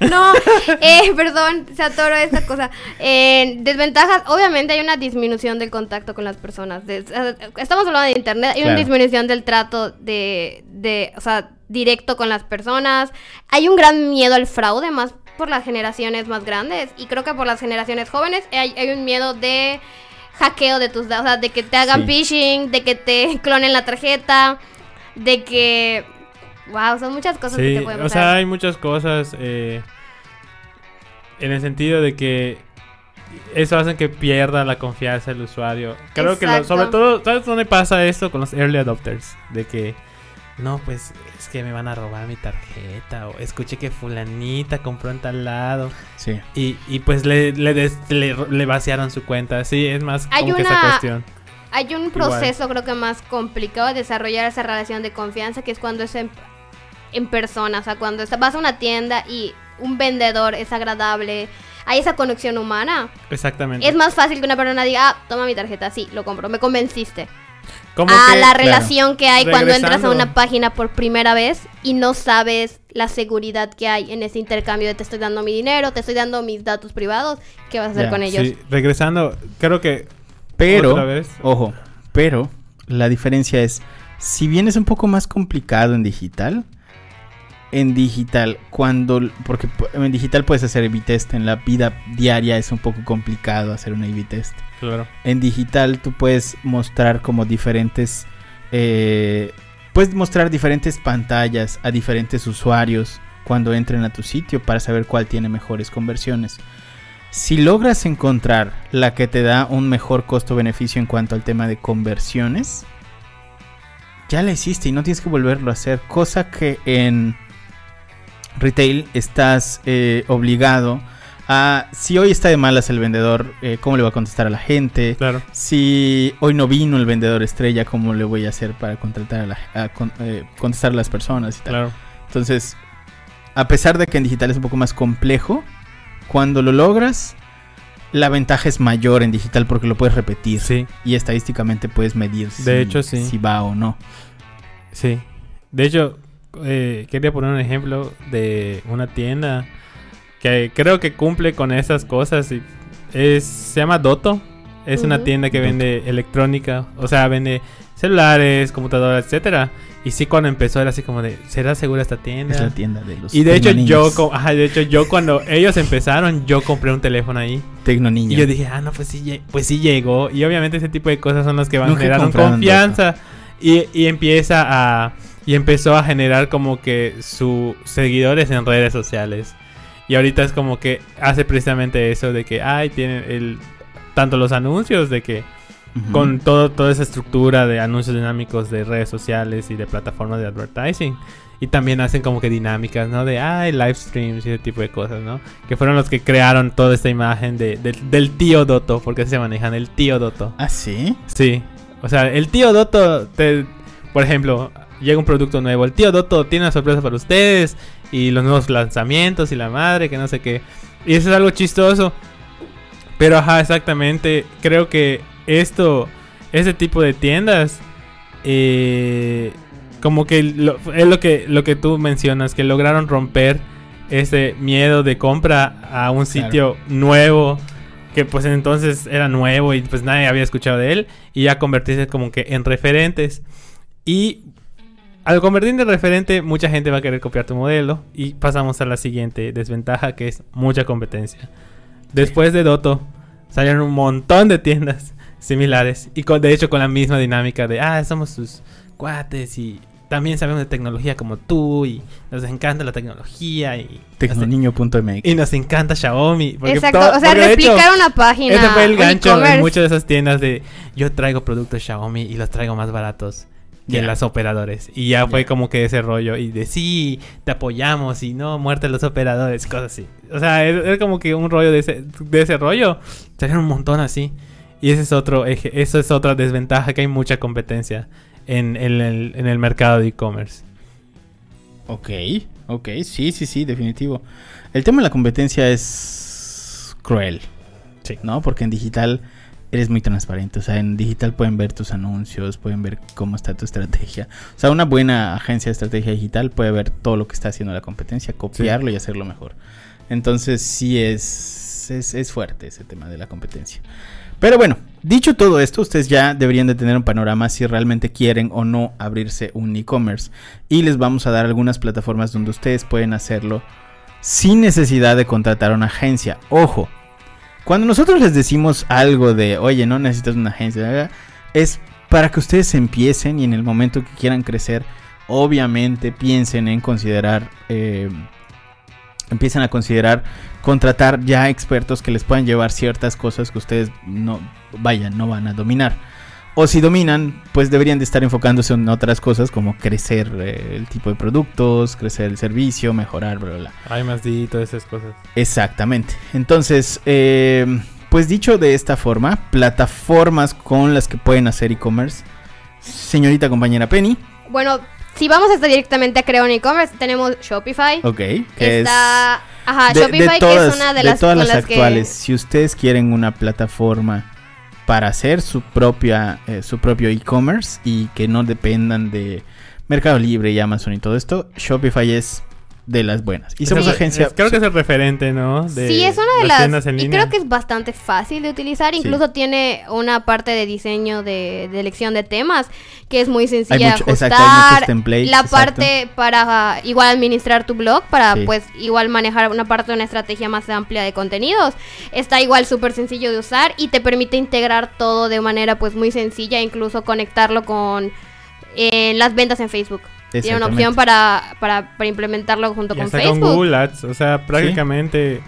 No, eh, perdón, se atoró esta cosa. Eh, desventajas, obviamente hay una disminución del contacto con las personas. De- estamos hablando de internet, hay una disminución del trato de, de, o sea, directo con las personas. Hay un gran miedo al fraude, más por las generaciones más grandes y creo que por las generaciones jóvenes hay, hay un miedo de hackeo de tus datos, o sea, de que te hagan Sí. phishing, de que te clonen la tarjeta, de que... Wow, son muchas cosas que Sí, te pueden o pasar. sea, hay muchas cosas eh, en el sentido de que eso hace que pierda la confianza el usuario. Creo que lo- sobre todo, ¿sabes dónde pasa esto con los early adopters? De que, no, pues es que me van a robar mi tarjeta o escuché que fulanita compró en tal lado sí. y, y pues le, le, des- le, le vaciaron su cuenta. Sí, es más Hay como que esa una- cuestión. Hay un proceso creo que más complicado de desarrollar esa relación de confianza que es cuando es en, en persona, o sea, cuando está- vas a una tienda y un vendedor es agradable, hay esa conexión humana. Exactamente. Es más fácil que una persona diga, ah, toma mi tarjeta, sí, lo compro, me convenciste. Como A que- la relación que hay cuando entras a una página por primera vez y no sabes la seguridad que hay en ese intercambio de te estoy dando mi dinero, te estoy dando mis datos privados, ¿qué vas a hacer con ellos? Sí, regresando, creo que Pero, Otra vez. ojo, pero la diferencia es, si bien es un poco más complicado en digital, en digital, cuando, porque en digital puedes hacer A-B test, en la vida diaria es un poco complicado hacer un A-B test. En digital tú puedes mostrar como diferentes, eh, puedes mostrar diferentes pantallas a diferentes usuarios cuando entren a tu sitio para saber cuál tiene mejores conversiones. Si logras encontrar la que te da un mejor costo-beneficio en cuanto al tema de conversiones, ya la hiciste y no tienes que volverlo a hacer. Cosa que en retail estás eh, obligado a, si hoy está de malas el vendedor, eh, ¿cómo le va a contestar a la gente? Claro. Si hoy no vino el vendedor estrella, ¿cómo le voy a hacer para contratar a la, a con- eh, contestar a las personas y tal? Claro. Entonces, a pesar de que en digital es un poco más complejo, cuando lo logras, la ventaja es mayor en digital porque lo puedes repetir Sí, y estadísticamente puedes medir si, De hecho, sí. si va o no. sí. De hecho, eh, quería poner un ejemplo de una tienda que creo que cumple con esas cosas. y es, se llama Doto. Es una tienda que Doto. vende electrónica. O sea, vende celulares, computadoras, etcétera. Y sí, cuando empezó era así como de, ¿será segura esta tienda? Es la tienda de los Y de hecho yo, ajá, de hecho yo cuando ellos empezaron, yo compré un teléfono ahí. Tecnoniño. Y yo dije, ah, no, pues sí, pues sí llegó. Y obviamente ese tipo de cosas son las que van Nunca generando confianza. Y, y empieza a... y empezó a generar como que sus seguidores en redes sociales. Y ahorita es como que hace precisamente eso de que, ay, tienen el, tanto los anuncios de que con todo, toda esa estructura de anuncios dinámicos de redes sociales y de plataformas de advertising. Y también hacen como que dinámicas, ¿no? De, ay, live streams y ese tipo de cosas, ¿no? Que fueron los que crearon toda esta imagen de, de- del tío Doto, porque así se manejan, el tío Doto. ¿Ah, sí? Sí. O sea, el tío Doto, te, por ejemplo, llega un producto nuevo. El tío Doto tiene una sorpresa para ustedes. Y los nuevos lanzamientos y la madre, que no sé qué. Y eso es algo chistoso. Pero ajá, exactamente. Creo que esto, ese tipo de tiendas, eh, como que lo- es lo que, lo que tú mencionas, que lograron romper ese miedo de compra a un sitio nuevo que pues entonces era nuevo y pues nadie había escuchado de él y ya convertirse como que en referentes y al convertirte en referente mucha gente va a querer copiar tu modelo y pasamos a la siguiente desventaja que es mucha competencia después de Doto salieron un montón de tiendas similares y con, de hecho con la misma dinámica de ah somos sus cuates y también sabemos de tecnología como tú y nos encanta la tecnología y Tecnoniño.mx. y nos encanta Xiaomi. porque Exacto, todo- o sea, porque de hecho, replicar una página. Ese fue el gancho e-commerce. en muchas de esas tiendas de yo traigo productos Xiaomi y los traigo más baratos que Ya. las operadores. Y ya fue como que ese rollo y de sí, te apoyamos y no, muerte a los operadores, cosas así. O sea, era como que un rollo de ese, de ese rollo. Salieron un montón así. Y ese es otro eje, eso es otra desventaja, que hay mucha competencia en, en el, en el mercado de e-commerce. Ok, ok, sí, sí, sí, definitivo. El tema de la competencia es cruel, Sí. ¿no? Porque en digital eres muy transparente. O sea, en digital pueden ver tus anuncios, pueden ver cómo está tu estrategia. O sea, una buena agencia de estrategia digital puede ver todo lo que está haciendo la competencia, copiarlo y hacerlo mejor. Entonces, sí es, es, es fuerte ese tema de la competencia. Pero bueno, dicho todo esto, ustedes ya deberían de tener un panorama si realmente quieren o no abrirse un e-commerce. Y les vamos a dar algunas plataformas donde ustedes pueden hacerlo sin necesidad de contratar a una agencia. Ojo, cuando nosotros les decimos algo de, oye, no necesitas una agencia, es para que ustedes empiecen y en el momento que quieran crecer, obviamente piensen en considerar, eh, empiecen a considerar contratar ya expertos que les puedan llevar ciertas cosas que ustedes no, vayan, no van a dominar. O si dominan, pues deberían de estar enfocándose en otras cosas como crecer eh, el tipo de productos, crecer el servicio, mejorar, bla, bla, bla. Hay más y todas esas cosas. Exactamente. Entonces, eh, pues dicho de esta forma, plataformas con las que pueden hacer e-commerce. Señorita compañera Penny, Bueno, si vamos hasta directamente a crear un e-commerce, tenemos Shopify. ok, que Está, ajá, es de, Shopify de todas, que es una de de las, todas con las las actuales. que Si ustedes quieren una plataforma para hacer su propia, eh, su propio e-commerce y que no dependan de Mercado Libre y Amazon y todo esto, Shopify es de las buenas. Y somos Sí. agencia. Es- creo que es el referente, ¿no? De sí, es una de las... en y línea. creo que es bastante fácil de utilizar. Sí. Incluso tiene una parte de diseño de, de elección de temas que es muy Hay sencilla mucho- de exacto, ajustar. hay muchos templates, la exacto. parte para igual administrar tu blog, para Sí. pues igual manejar una parte de una estrategia más amplia de contenidos. Está igual súper sencillo de usar y te permite integrar todo de manera pues muy sencilla, incluso conectarlo con eh, las ventas en Facebook. Tiene una opción para, para, para implementarlo junto Y con hasta Facebook. con Google Ads. O sea, prácticamente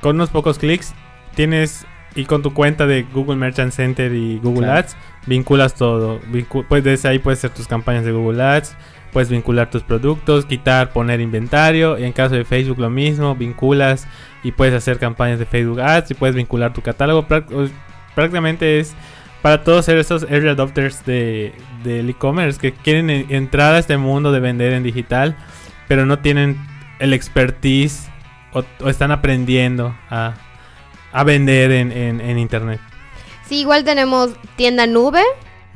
con unos pocos clics tienes y con tu cuenta de Google Merchant Center y Google Claro. Ads vinculas todo. Vincu- pues desde ahí puedes hacer tus campañas de Google Ads, puedes vincular tus productos, quitar, poner inventario. Y en caso de Facebook lo mismo, vinculas y puedes hacer campañas de Facebook Ads y puedes vincular tu catálogo. Prácticamente es para todos ser esos early adopters de, del e-commerce que quieren en- entrar a este mundo de vender en digital, pero no tienen el expertise o, o están aprendiendo a, a vender en, en- en internet. Sí, igual tenemos tienda nube,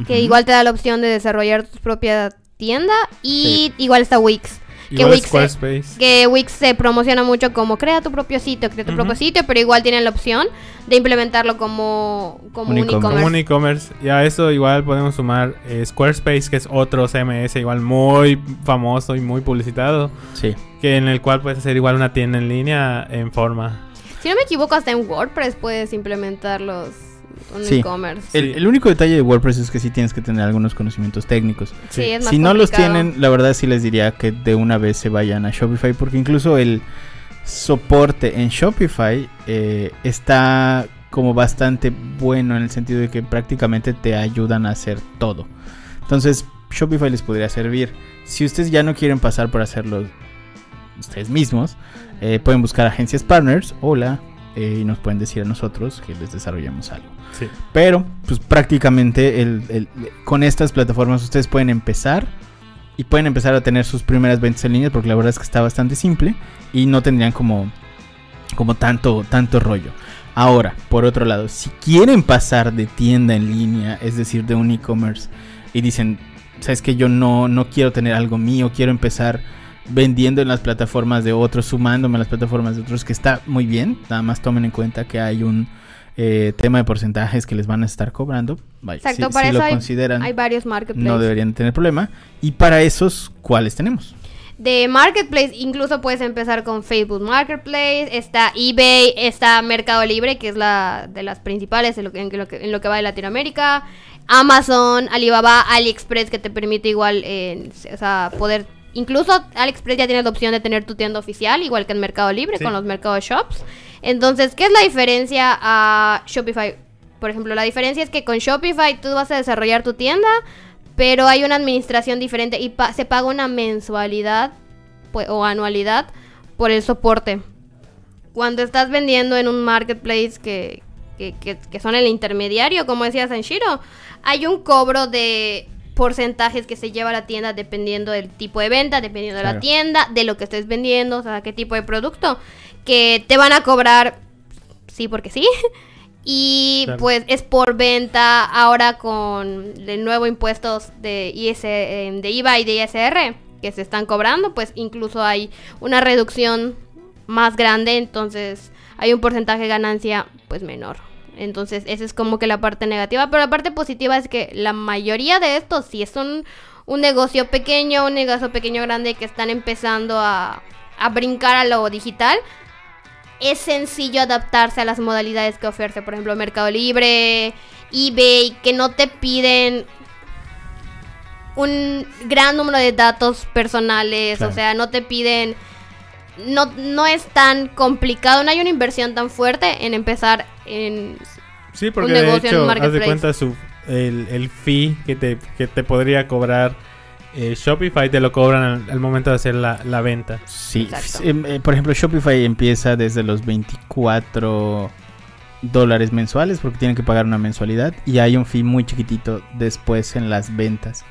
que igual te da la opción de desarrollar tu propia tienda. Y igual está Wix. Que Igual Wix, Squarespace. Que Wix se promociona mucho como crea tu propio sitio, crea tu propio sitio, pero igual tienen la opción de implementarlo como, como Un e-commerce. Como un e-commerce. Y a eso igual podemos sumar eh, Squarespace, que es otro CMS igual muy famoso y muy publicitado. Sí. Que en el cual puedes hacer igual una tienda en línea en forma. Si no me equivoco, hasta en WordPress puedes implementar los, un Sí. e-commerce. El, el único detalle de WordPress es que sí tienes que tener algunos conocimientos técnicos. Sí, es más Si no los tienen, la verdad sí les diría que de una vez se vayan a Shopify porque incluso el soporte en Shopify eh, está como bastante bueno en el sentido de que prácticamente te ayudan a hacer todo. Entonces Shopify les podría servir. Si ustedes ya no quieren pasar por hacerlo ustedes mismos, eh, pueden buscar agencias partners, hola, eh, y nos pueden decir a nosotros que les desarrollamos algo. Sí. Pero, pues prácticamente el- el- con estas plataformas ustedes pueden empezar y pueden empezar a tener sus primeras ventas en línea porque la verdad es que está bastante simple y no tendrían como, como tanto, tanto rollo. Ahora, por otro lado, si quieren pasar de tienda en línea, es decir, de un e-commerce, y dicen, sabes que yo no, no quiero tener algo mío, quiero empezar vendiendo en las plataformas de otros, sumándome a las plataformas de otros, que está muy bien, nada más tomen en cuenta que hay un eh, tema de porcentajes que les van a estar cobrando. Vaya, Exacto, si, para si eso lo hay- consideran, Hay varios marketplaces. no deberían tener problema. Y para esos, ¿cuáles tenemos? De Marketplace, incluso puedes empezar con Facebook Marketplace, está eBay, está Mercado Libre, que es la de las principales en lo que, en lo que, en lo que va de Latinoamérica, Amazon, Alibaba, AliExpress, que te permite igual, eh, o sea, poder... Incluso AliExpress ya tiene la opción de tener tu tienda oficial, igual que en Mercado Libre, Sí. con los Mercado Shops. Entonces, ¿qué es la diferencia a Shopify? Por ejemplo, la diferencia es que con Shopify tú vas a desarrollar tu tienda, pero hay una administración diferente y pa- se paga una mensualidad pues, o anualidad por el soporte. Cuando estás vendiendo en un marketplace que, que, que- que son el intermediario, como decía Sanshiro, hay un cobro de porcentajes que se lleva a la tienda dependiendo del tipo de venta, dependiendo de la tienda, de lo que estés vendiendo, o sea, qué tipo de producto, que te van a cobrar, sí, porque sí. Y Claro. pues es por venta ahora con el nuevo impuestos de, IS, eh, de IVA y de ISR que se están cobrando, pues incluso hay una reducción más grande, entonces hay un porcentaje de ganancia pues menor. Entonces esa es como que la parte negativa, pero la parte positiva es que la mayoría de estos sí es un, un negocio pequeño, un negocio pequeño grande que están empezando a, a brincar a lo digital es sencillo adaptarse a las modalidades que ofrece, por ejemplo, Mercado Libre, eBay, que no te piden un gran número de datos personales, Claro. o sea, no te piden no, no es tan complicado, no hay una inversión tan fuerte en empezar en Sí, porque un de negocio en hecho, haz de cuenta su, el, el fee que te, que te podría cobrar eh, Shopify, te lo cobran al, al momento de hacer la, la venta. Sí, em, eh, por ejemplo, Shopify empieza desde los 24 dólares mensuales porque tienen que pagar una mensualidad y hay un fee muy chiquitito después en las ventas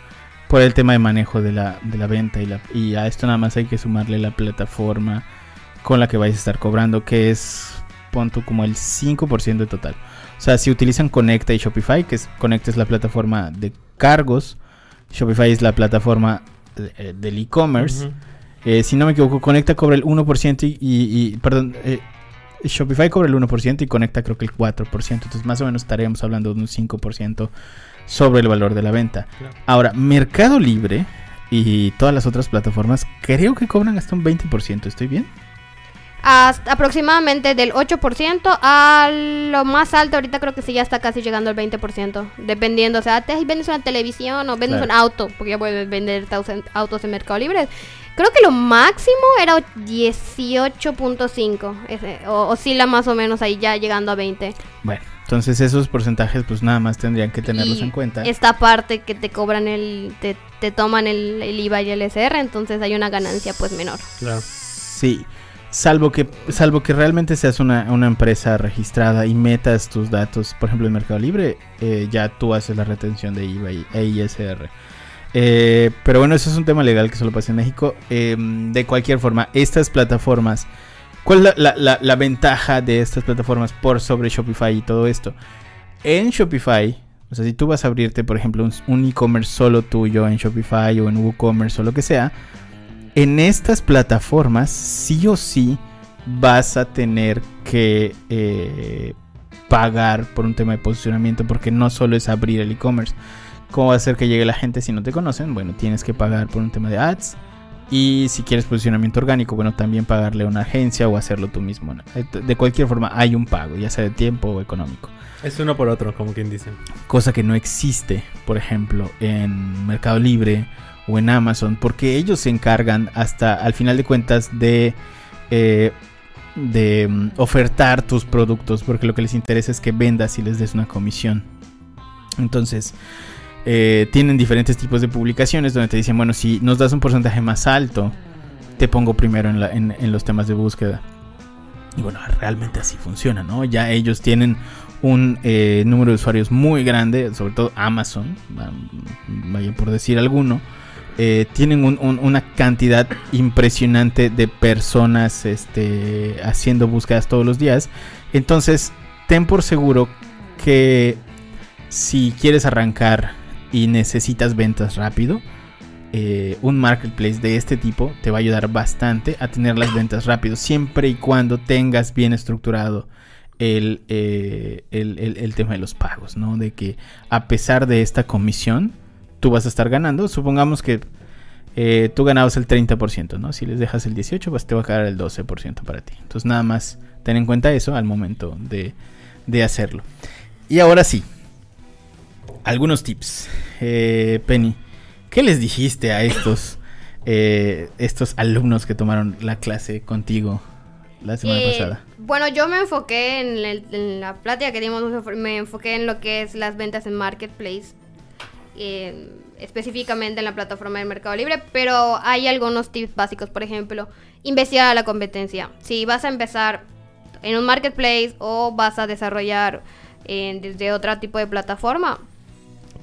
por el tema de manejo de la, de la venta y, la, y a esto nada más hay que sumarle la plataforma con la que vais a estar cobrando que es punto como el 5% de total. O sea, si utilizan Conecta y Shopify, que es Conecta es la plataforma de cargos, Shopify es la plataforma eh, del e-commerce. Eh, si no me equivoco, Conecta cobra el 1% y, y- y- perdón, eh, Shopify cobra el 1% y Conecta creo que el 4%. Entonces más o menos estaríamos hablando de un 5% sobre el valor de la venta. Claro. Ahora, Mercado Libre y todas las otras plataformas creo que cobran hasta un 20%. ¿Estoy bien? hasta aproximadamente del 8% a lo más alto, ahorita creo que sí ya está casi llegando al 20%, dependiendo, o sea, te vendes una televisión o vendes Claro. un auto, porque ya puedes vender autos en Mercado Libre. Creo que lo máximo era 18.5, ese, o oscila más o menos ahí ya llegando a 20. Bueno, entonces esos porcentajes pues nada más tendrían que tenerlos Y en cuenta. Esta parte que te cobran el, te, te toman el, el IVA y el SR, entonces hay una ganancia pues menor. Claro. Sí, salvo que, salvo que realmente seas una, una empresa registrada y metas tus datos, por ejemplo en Mercado Libre, eh, ya tú haces la retención de IVA y, e ISR. Eh, pero bueno, eso es un tema legal que solo pasa en México. Eh, de cualquier forma, estas plataformas, ¿cuál es la, ventaja de estas plataformas por sobre Shopify y todo esto? En Shopify, o sea, si tú vas a abrirte, por ejemplo, un, un e-commerce solo tuyo en Shopify o en WooCommerce o lo que sea, en estas plataformas sí o sí vas a tener que eh, pagar por un tema de posicionamiento porque no solo es abrir el e-commerce. ¿Cómo va a hacer que llegue la gente si no te conocen? Bueno, tienes que pagar por un tema de ads, Y si quieres posicionamiento orgánico, bueno, también pagarle a una agencia o hacerlo tú mismo. De cualquier forma, hay un pago, ya sea de tiempo o económico. Es uno por otro, como quien dice. Cosa que no existe, por ejemplo, en Mercado Libre o en Amazon, porque ellos se encargan hasta al final de cuentas de, eh, de mm, ofertar tus productos, porque lo que les interesa es que vendas y les des una comisión. Entonces, eh, tienen diferentes tipos de publicaciones donde te dicen, bueno, si nos das un porcentaje más alto, te pongo primero en, los temas de búsqueda. Y bueno, realmente así funciona, ¿no? Ya ellos tienen un eh, número de usuarios muy grande, sobre todo Amazon, vaya por decir alguno. Eh, tienen una cantidad impresionante de personas este, haciendo búsquedas todos los días. Entonces, ten por seguro que si quieres arrancar y necesitas ventas rápido, eh, un marketplace de este tipo te va a ayudar bastante a tener las ventas rápido, siempre y cuando tengas bien estructurado el, eh, el, tema de los pagos, ¿no? De que a pesar de esta comisión, tú vas a estar ganando. Supongamos que eh, tú ganabas el 30%, ¿no? Si les dejas el 18%, pues te va a quedar el 12% para ti. Entonces nada más ten en cuenta eso al momento de, de hacerlo. Y ahora sí, algunos tips. Eh, Penny, ¿qué les dijiste a estos, eh, estos alumnos que tomaron la clase contigo la semana eh, pasada? Bueno, yo me enfoqué en, la plática que dimos, me enfoqué en lo que es las ventas en Marketplace. específicamente en la plataforma del Mercado Libre, pero hay algunos tips básicos, por ejemplo, investigar la competencia. Si vas a empezar en un marketplace o vas a desarrollar desde otro tipo de plataforma,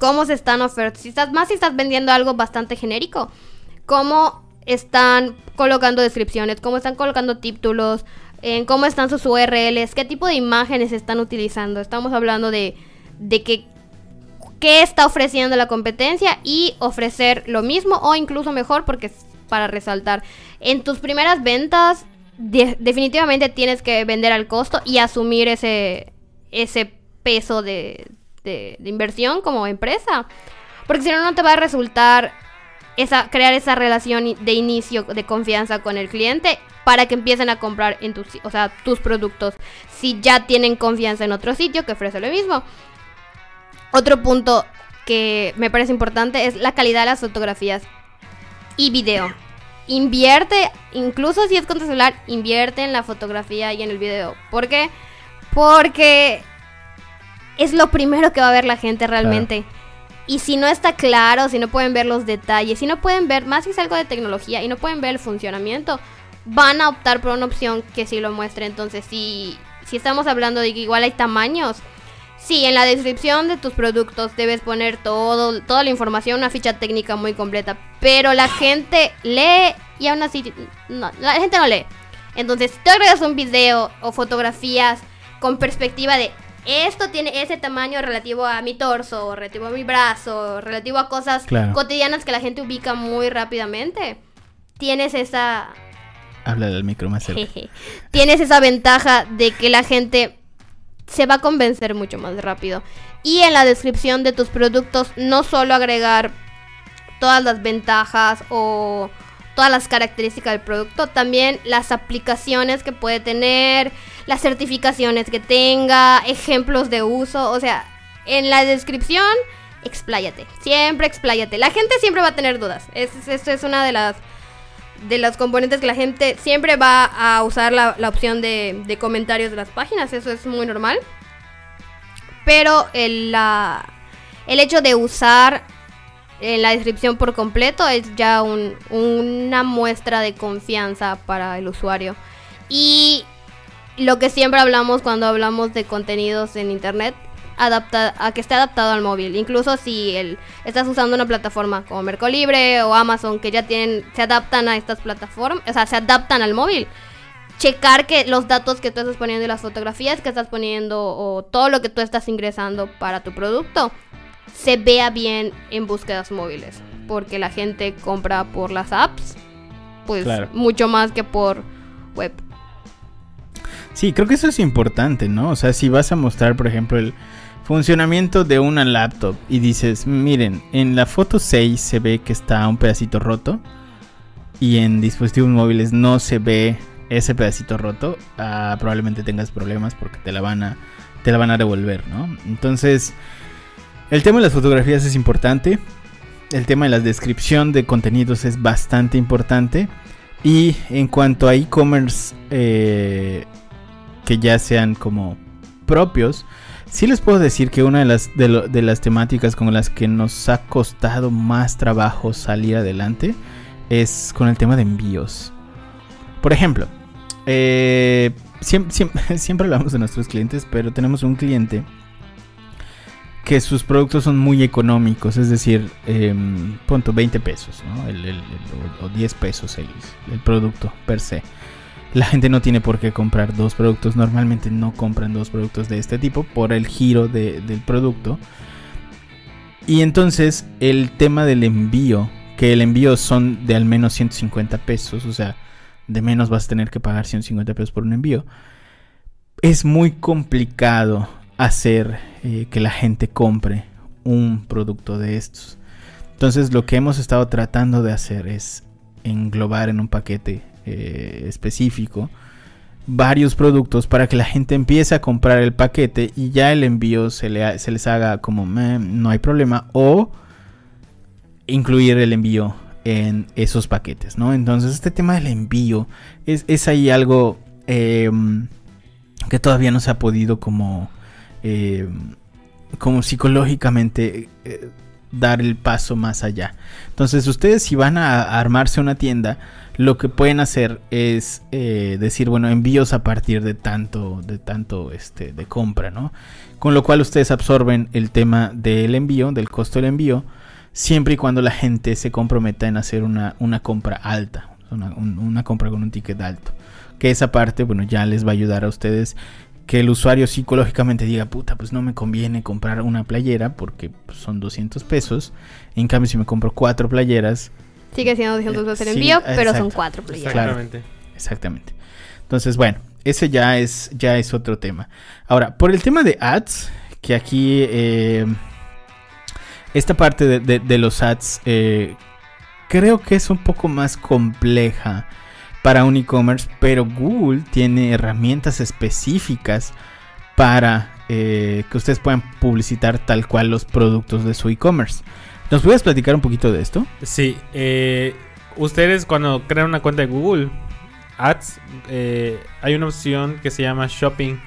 cómo se están ofertando, si estás, más si estás vendiendo algo bastante genérico, cómo están colocando descripciones, cómo están colocando títulos, en cómo están sus URLs, qué tipo de imágenes están utilizando. Estamos hablando de, de que qué está ofreciendo la competencia y ofrecer lo mismo o incluso mejor porque es para resaltar. En tus primeras ventas definitivamente tienes que vender al costo y asumir ese, ese peso de, de, inversión como empresa. Porque si no, no te va a resultar esa, crear esa relación de inicio de confianza con el cliente para que empiecen a comprar en tus, o sea, tus productos si ya tienen confianza en otro sitio que ofrece lo mismo. Otro punto que me parece importante es la calidad de las fotografías y video. Invierte, incluso si es con celular, invierte en la fotografía y en el video. ¿Por qué? Porque es lo primero que va a ver la gente realmente. Y si no está claro, si no pueden ver los detalles, si no pueden ver, más si es algo de tecnología y no pueden ver el funcionamiento, van a optar por una opción que sí lo muestre. Entonces, si, si estamos hablando de que igual hay tamaños, sí, en la descripción de tus productos debes poner todo, toda la información, una ficha técnica muy completa. Pero la gente lee y aún así, no, la gente no lee. Entonces, si tú agregas un video o fotografías con perspectiva de esto tiene ese tamaño relativo a mi torso, relativo a mi brazo, relativo a cosas cotidianas que la gente ubica muy rápidamente. Tienes esa... Habla del micro más cerca. Tienes esa ventaja de que la gente se va a convencer mucho más rápido. Y en la descripción de tus productos no solo agregar todas las ventajas o todas las características del producto, también las aplicaciones que puede tener, las certificaciones que tenga, ejemplos de uso, o sea, en la descripción, expláyate, siempre expláyate. La gente siempre va a tener dudas, esto es una de las de los componentes que la gente siempre va a usar la, opción de, de, comentarios de las páginas, eso es muy normal. Pero el, la, el hecho de usar en la descripción por completo es ya una muestra de confianza para el usuario. Y lo que siempre hablamos cuando hablamos de contenidos en internet, adapta, a que esté adaptado al móvil. Incluso si el, estás usando una plataforma como Mercado Libre o Amazon que ya tienen, se adaptan a estas plataformas, o sea, se adaptan al móvil. Checar que los datos que tú estás poniendo y las fotografías que estás poniendo o todo lo que tú estás ingresando para tu producto se vea bien en búsquedas móviles. Porque la gente compra por las apps, pues mucho más que por web. Sí, creo que eso es importante, ¿no? O sea, si vas a mostrar, por ejemplo, el funcionamiento de una laptop y dices, miren, en la foto 6 se ve que está un pedacito roto. y en dispositivos móviles no se ve ese pedacito roto, ah, probablemente tengas problemas porque te la van a te la van a devolver, ¿no? Entonces, el tema de las fotografías es importante. El tema de la descripción de contenidos es bastante importante. Y en cuanto a e-commerce eh, que ya sean como propios, sí les puedo decir que una de las, de, las temáticas con las que nos ha costado más trabajo salir adelante es con el tema de envíos. Por ejemplo, eh, siempre, hablamos de nuestros clientes, pero tenemos un cliente que sus productos son muy económicos, es decir, eh, punto 20 pesos, ¿no? o 10 pesos el, el, producto per se. La gente no tiene por qué comprar dos productos, normalmente no compran dos productos de este tipo por el giro del producto. Y entonces el tema del envío, que el envío son de al menos 150 pesos, o sea, de menos vas a tener que pagar 150 pesos por un envío es muy complicado hacer eh, que la gente compre un producto de estos. Entonces lo que hemos estado tratando de hacer es englobar en un paquete eh, específico varios productos para que la gente empiece a comprar el paquete y ya el envío se, le se les haga como no hay problema o incluir el envío en esos paquetes, ¿no? Entonces este tema del envío es, es ahí algo em, que todavía no se ha podido como, eh, como psicológicamente eh, dar el paso más allá. Entonces ustedes si van a armarse una tienda, lo que pueden hacer es eh, decir, bueno, envíos a partir de tanto, de tanto este, de compra, ¿no? Con lo cual ustedes absorben el tema del envío, del costo del envío, siempre y cuando la gente se comprometa en hacer una, una compra alta, una compra con un ticket alto que esa parte, bueno, ya les va a ayudar a ustedes que el usuario psicológicamente diga, puta, pues no me conviene comprar una playera porque pues, son 200 pesos. En cambio, si me compro cuatro playeras... Sigue siendo 200 pesos el envío, pero son cuatro playeras. Exactamente. exactamente. Entonces, bueno, ese ya es, ya es otro tema. Ahora, por el tema de ads, que aquí... Eh, esta parte de, los ads eh, creo que es un poco más compleja para un e-commerce, pero Google tiene herramientas específicas para eh, que ustedes puedan publicitar tal cual los productos de su e-commerce. ¿Nos puedes platicar un poquito de esto? Sí, eh, ustedes cuando crean una cuenta de Google Ads, eh, hay una opción que se llama Shopping.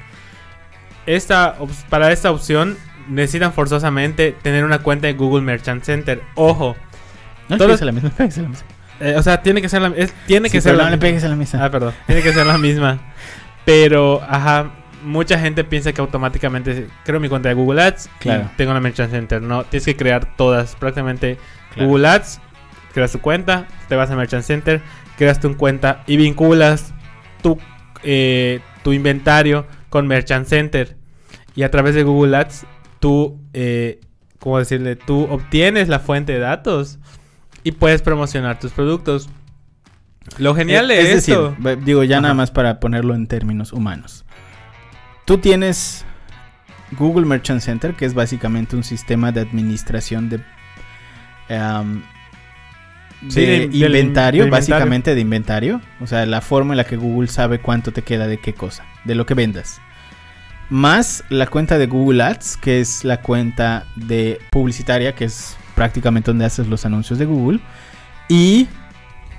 Esta, para esta opción necesitan forzosamente tener una cuenta de Google Merchant Center. Ojo. No, es la misma, es la misma. Eh, o sea, tiene que ser la, es, tiene que ser la, le pegues a la. Ah, perdón. Tiene que ser la misma. Pero, ajá, mucha gente piensa que automáticamente creo mi cuenta de Google Ads claro. y tengo la Merchant Center. No, tienes que crear todas. Prácticamente Google Ads, creas tu cuenta, te vas a Merchant Center, creas tu cuenta y vinculas tu, eh, tu inventario con Merchant Center. Y a través de Google Ads, tú, eh, ¿cómo decirle? Tú obtienes la fuente de datos y puedes promocionar tus productos. Lo genial eh, es, esto. digo ya nada más para ponerlo en términos humanos. Tú tienes Google Merchant Center, que es básicamente un sistema de administración de, inventario, básicamente de inventario. O sea, la forma en la que Google sabe cuánto te queda de qué cosa, de lo que vendas. Más la cuenta de Google Ads, que es la cuenta de publicitaria, que es prácticamente donde haces los anuncios de Google. Y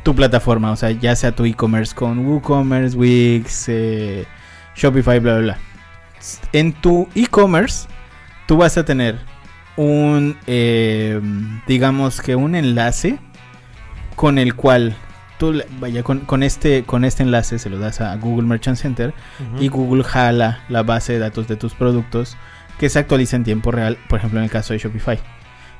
tu plataforma, o sea, ya sea tu e-commerce con WooCommerce, Wix, eh, Shopify, bla, bla, bla. En tu e-commerce, tú vas a tener un, eh, digamos que un enlace con el cual tú, vaya, con, este, con este enlace se lo das a Google Merchant Center y Google jala la base de datos de tus productos que se actualiza en tiempo real, por ejemplo en el caso de Shopify.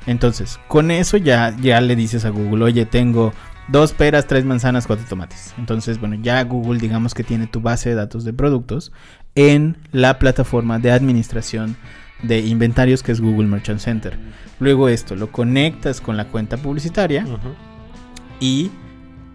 Entonces, con eso ya, ya le dices a Google, oye, tengo dos peras, tres manzanas, cuatro tomates. Entonces, bueno, ya Google digamos que tiene tu base de datos de productos en la plataforma de administración de inventarios que es Google Merchant Center. Luego esto lo conectas con la cuenta publicitaria y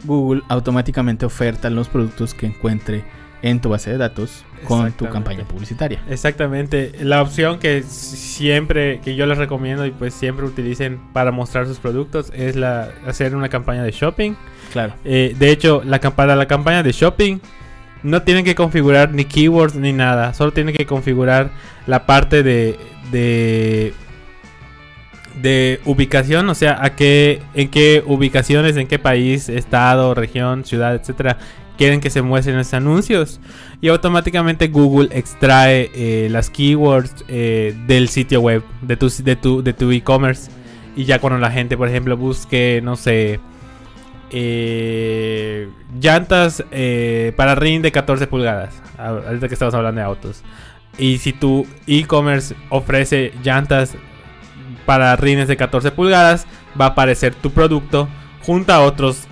Google automáticamente oferta los productos que encuentre en tu base de datos con tu campaña publicitaria. Exactamente, la opción que siempre, que yo les recomiendo y pues siempre utilicen para mostrar sus productos es la hacer una campaña de shopping. Claro. Eh, de hecho, la, para la campaña de shopping no tienen que configurar ni keywords ni nada, solo tienen que configurar la parte de, de, de ubicación, o sea, a qué, en qué ubicaciones, en qué país, estado, región, ciudad, etcétera, quieren que se muestren esos anuncios. Y automáticamente Google extrae eh, las keywords eh, del sitio web, de tu de tu de tu e-commerce. Y ya cuando la gente, por ejemplo, busque, no sé, eh, llantas para ring de 14 pulgadas. Ahorita que estamos hablando de autos. Y si tu e-commerce ofrece llantas para rines de 14 pulgadas, va a aparecer tu producto junto a otros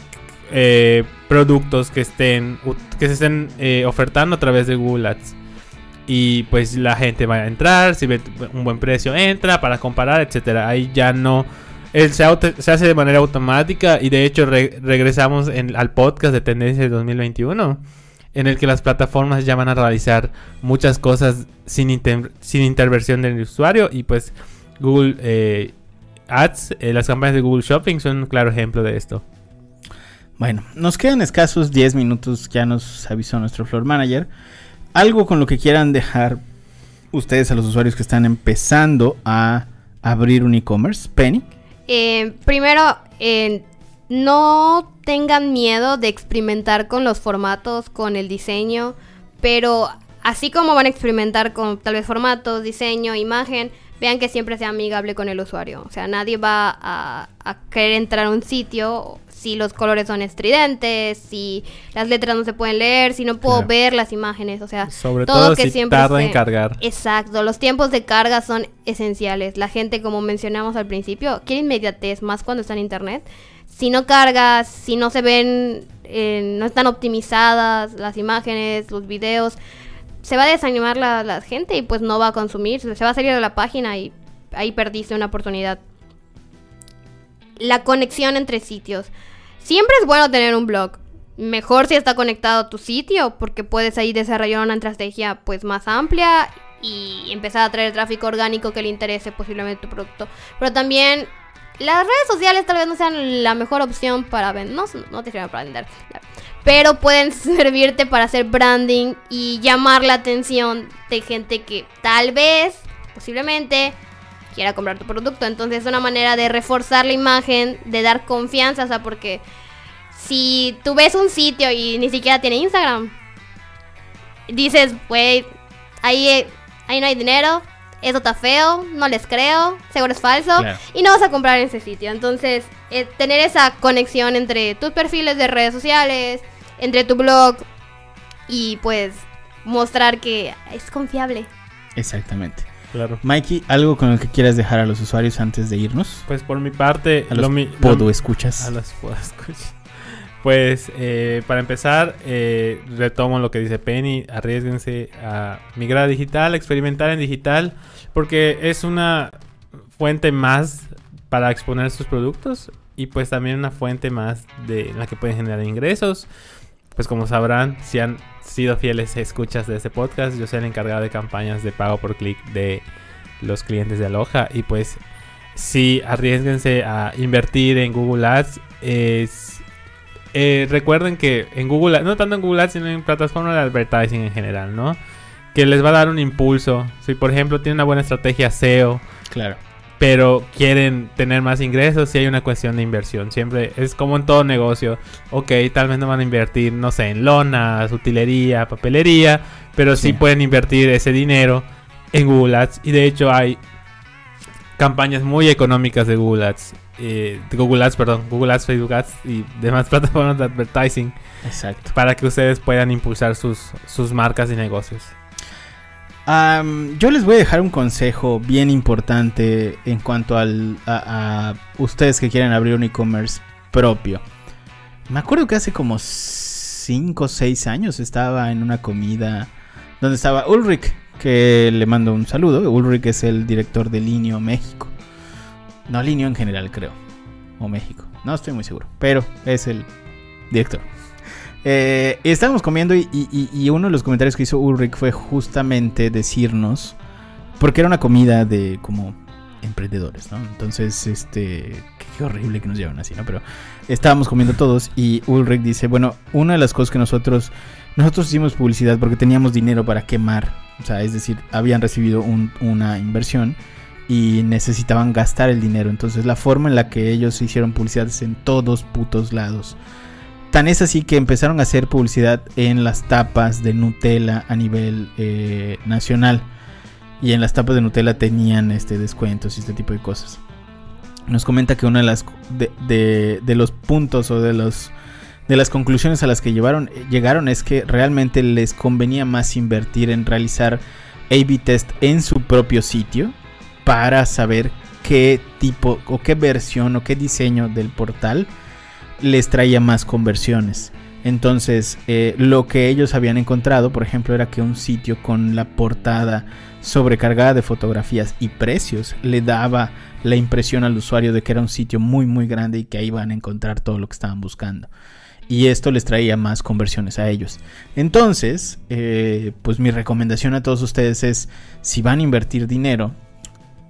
eh, productos que estén que se estén eh, ofertando a través de Google Ads. Y pues la gente va a entrar, si ve un buen precio entra para comparar, etcétera. Ahí ya no él se, auto- se hace de manera automática y de hecho re- regresamos en- al podcast de Tendencia de 2021 en el que las plataformas ya van a realizar muchas cosas sin, inter- sin intervención del usuario y pues Google eh, Ads, eh, las campañas de Google Shopping son un claro ejemplo de esto. Bueno, nos quedan escasos 10 minutos, ya nos avisó nuestro floor manager. Algo con lo que quieran dejar ustedes a los usuarios que están empezando a abrir un e-commerce, Penny. Eh, primero, eh, no tengan miedo de experimentar con los formatos, con el diseño, pero así como van a experimentar con tal vez formatos, diseño, imagen, vean que siempre sea amigable con el usuario. O sea, nadie va a, a querer entrar a un sitio si los colores son estridentes, si las letras no se pueden leer, si no puedo Claro. ver las imágenes. O sea, Sobre todo todo, que si siempre tarda en cargar. Exacto, los tiempos de carga son esenciales. La gente, como mencionamos al principio, quiere inmediatez, más cuando está en internet. Si no cargas, si no se ven, eh, no están optimizadas las imágenes, los videos, se va a desanimar la, la gente y pues no va a consumir, se va a salir de la página y ahí perdiste una oportunidad. La conexión entre sitios. Siempre es bueno tener un blog. Mejor si está conectado a tu sitio, porque puedes ahí desarrollar una estrategia pues más amplia y empezar a traer tráfico orgánico que le interese posiblemente tu producto. Pero también las redes sociales tal vez no sean la mejor opción para vender. No, no te sirven para vender. Pero pueden servirte para hacer branding y llamar la atención de gente que tal vez, posiblemente, quiera comprar tu producto. Entonces es una manera de reforzar la imagen, de dar confianza, o sea, porque si tú ves un sitio y ni siquiera tiene Instagram, dices, güey, ahí, ahí no hay dinero, eso está feo, no les creo, seguro es falso, Claro. y no vas a comprar en ese sitio. Entonces, eh, tener esa conexión entre tus perfiles de redes sociales, entre tu blog y pues mostrar que es confiable. Exactamente. Claro. Mikey, ¿algo con el que quieras dejar a los usuarios antes de irnos? Pues por mi parte, A los lo mi- lo- Podo escuchas. A los podescuchas. Pues eh, para empezar, eh, retomo lo que dice Penny, arriesguense a migrar a digital, experimentar en digital, porque es una fuente más para exponer sus productos y pues también una fuente más de la que pueden generar ingresos. Pues como sabrán, si han sido fieles escuchas de este podcast, yo soy el encargado de campañas de pago por clic de los clientes de Aloha y pues sí, arriesguense a invertir en Google Ads. Es- eh, recuerden que en Google, Ads- no tanto en Google Ads, sino en plataformas de advertising en general, ¿no? Que les va a dar un impulso. Si por ejemplo tienen una buena estrategia SEO, Claro. Pero quieren tener más ingresos, si hay una cuestión de inversión. Siempre es como en todo negocio. Ok, tal vez no van a invertir, no sé, en lonas, utilería, papelería, pero sí, Sí. pueden invertir ese dinero en Google Ads. Y de hecho hay campañas muy económicas de Google Ads. eh, de Google Ads, perdón, Google Ads, Facebook Ads y demás plataformas de advertising Exacto. para que ustedes puedan impulsar sus, sus marcas y negocios. Am, yo les voy a dejar un consejo bien importante en cuanto al, a, a ustedes que quieren abrir un e-commerce propio. Me acuerdo que hace como 5 o 6 años estaba en una comida donde estaba Ulrich, que le mando un saludo. Ulrich es el director de Linio México. No, Linio en general, creo. O México. No estoy muy seguro, pero es el director. Eh, estábamos comiendo y, y- uno de los comentarios que hizo Ulrich fue justamente decirnos, porque era una comida de como emprendedores, ¿no? Entonces, este, qué, horrible que nos llevan así, ¿no? Pero estábamos comiendo todos y Ulrich dice, bueno, una de las cosas que nosotros, nosotros hicimos publicidad porque teníamos dinero para quemar, o sea, es decir, habían recibido un- una inversión y necesitaban gastar el dinero. Entonces la forma en la que ellos hicieron publicidad es en todos putos lados. Tan es así que empezaron a hacer publicidad en las tapas de Nutella a nivel eh, nacional. Y en las tapas de Nutella tenían este descuentos y este tipo de cosas. Nos comenta que una de los puntos o de las conclusiones a las que llegaron es que realmente les convenía más invertir en realizar A-B test en su propio sitio para saber qué tipo o qué versión o qué diseño del portal les traía más conversiones. Entonces, eh, lo que ellos habían encontrado, por ejemplo, era que un sitio con la portada sobrecargada de fotografías y precios le daba la impresión al usuario de que era un sitio muy muy grande y que ahí iban a encontrar todo lo que estaban buscando. Y esto les traía más conversiones a ellos. Entonces, eh, pues mi recomendación a todos ustedes es, si van a invertir dinero,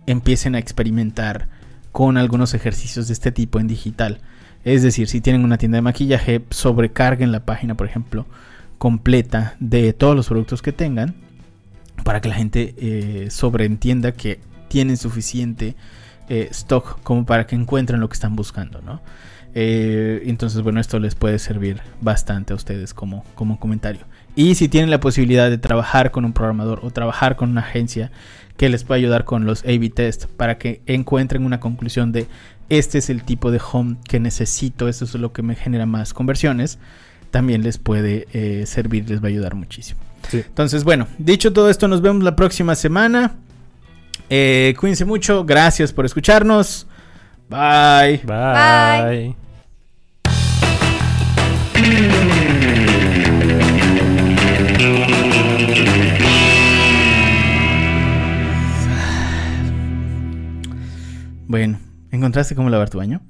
empiecen a experimentar con algunos ejercicios de este tipo en digital. Es decir, si tienen una tienda de maquillaje, sobrecarguen la página, por ejemplo, completa de todos los productos que tengan para que la gente eh, sobreentienda que tienen suficiente eh, stock como para que encuentren lo que están buscando, ¿no? Eh, entonces, bueno, esto les puede servir bastante a ustedes como, como comentario. Y si tienen la posibilidad de trabajar con un programador o trabajar con una agencia que les pueda ayudar con los A-B test para que encuentren una conclusión de este es el tipo de home que necesito, esto es lo que me genera más conversiones, también les puede eh, servir, les va a ayudar muchísimo. Sí. Entonces, bueno, dicho todo esto, nos vemos la próxima semana. Eh, cuídense mucho, gracias por escucharnos. Bye. Bye. Bueno, ¿encontraste cómo lavar tu baño?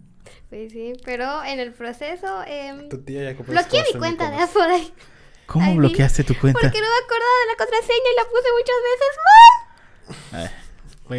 Pues sí, pero en el proceso em, Tu tía ya compró bloqueé mi cuenta de Nicolas. Afora ¿Cómo Ay, bloqueaste tu cuenta? porque no me acordaba de la contraseña y la puse muchas veces mal.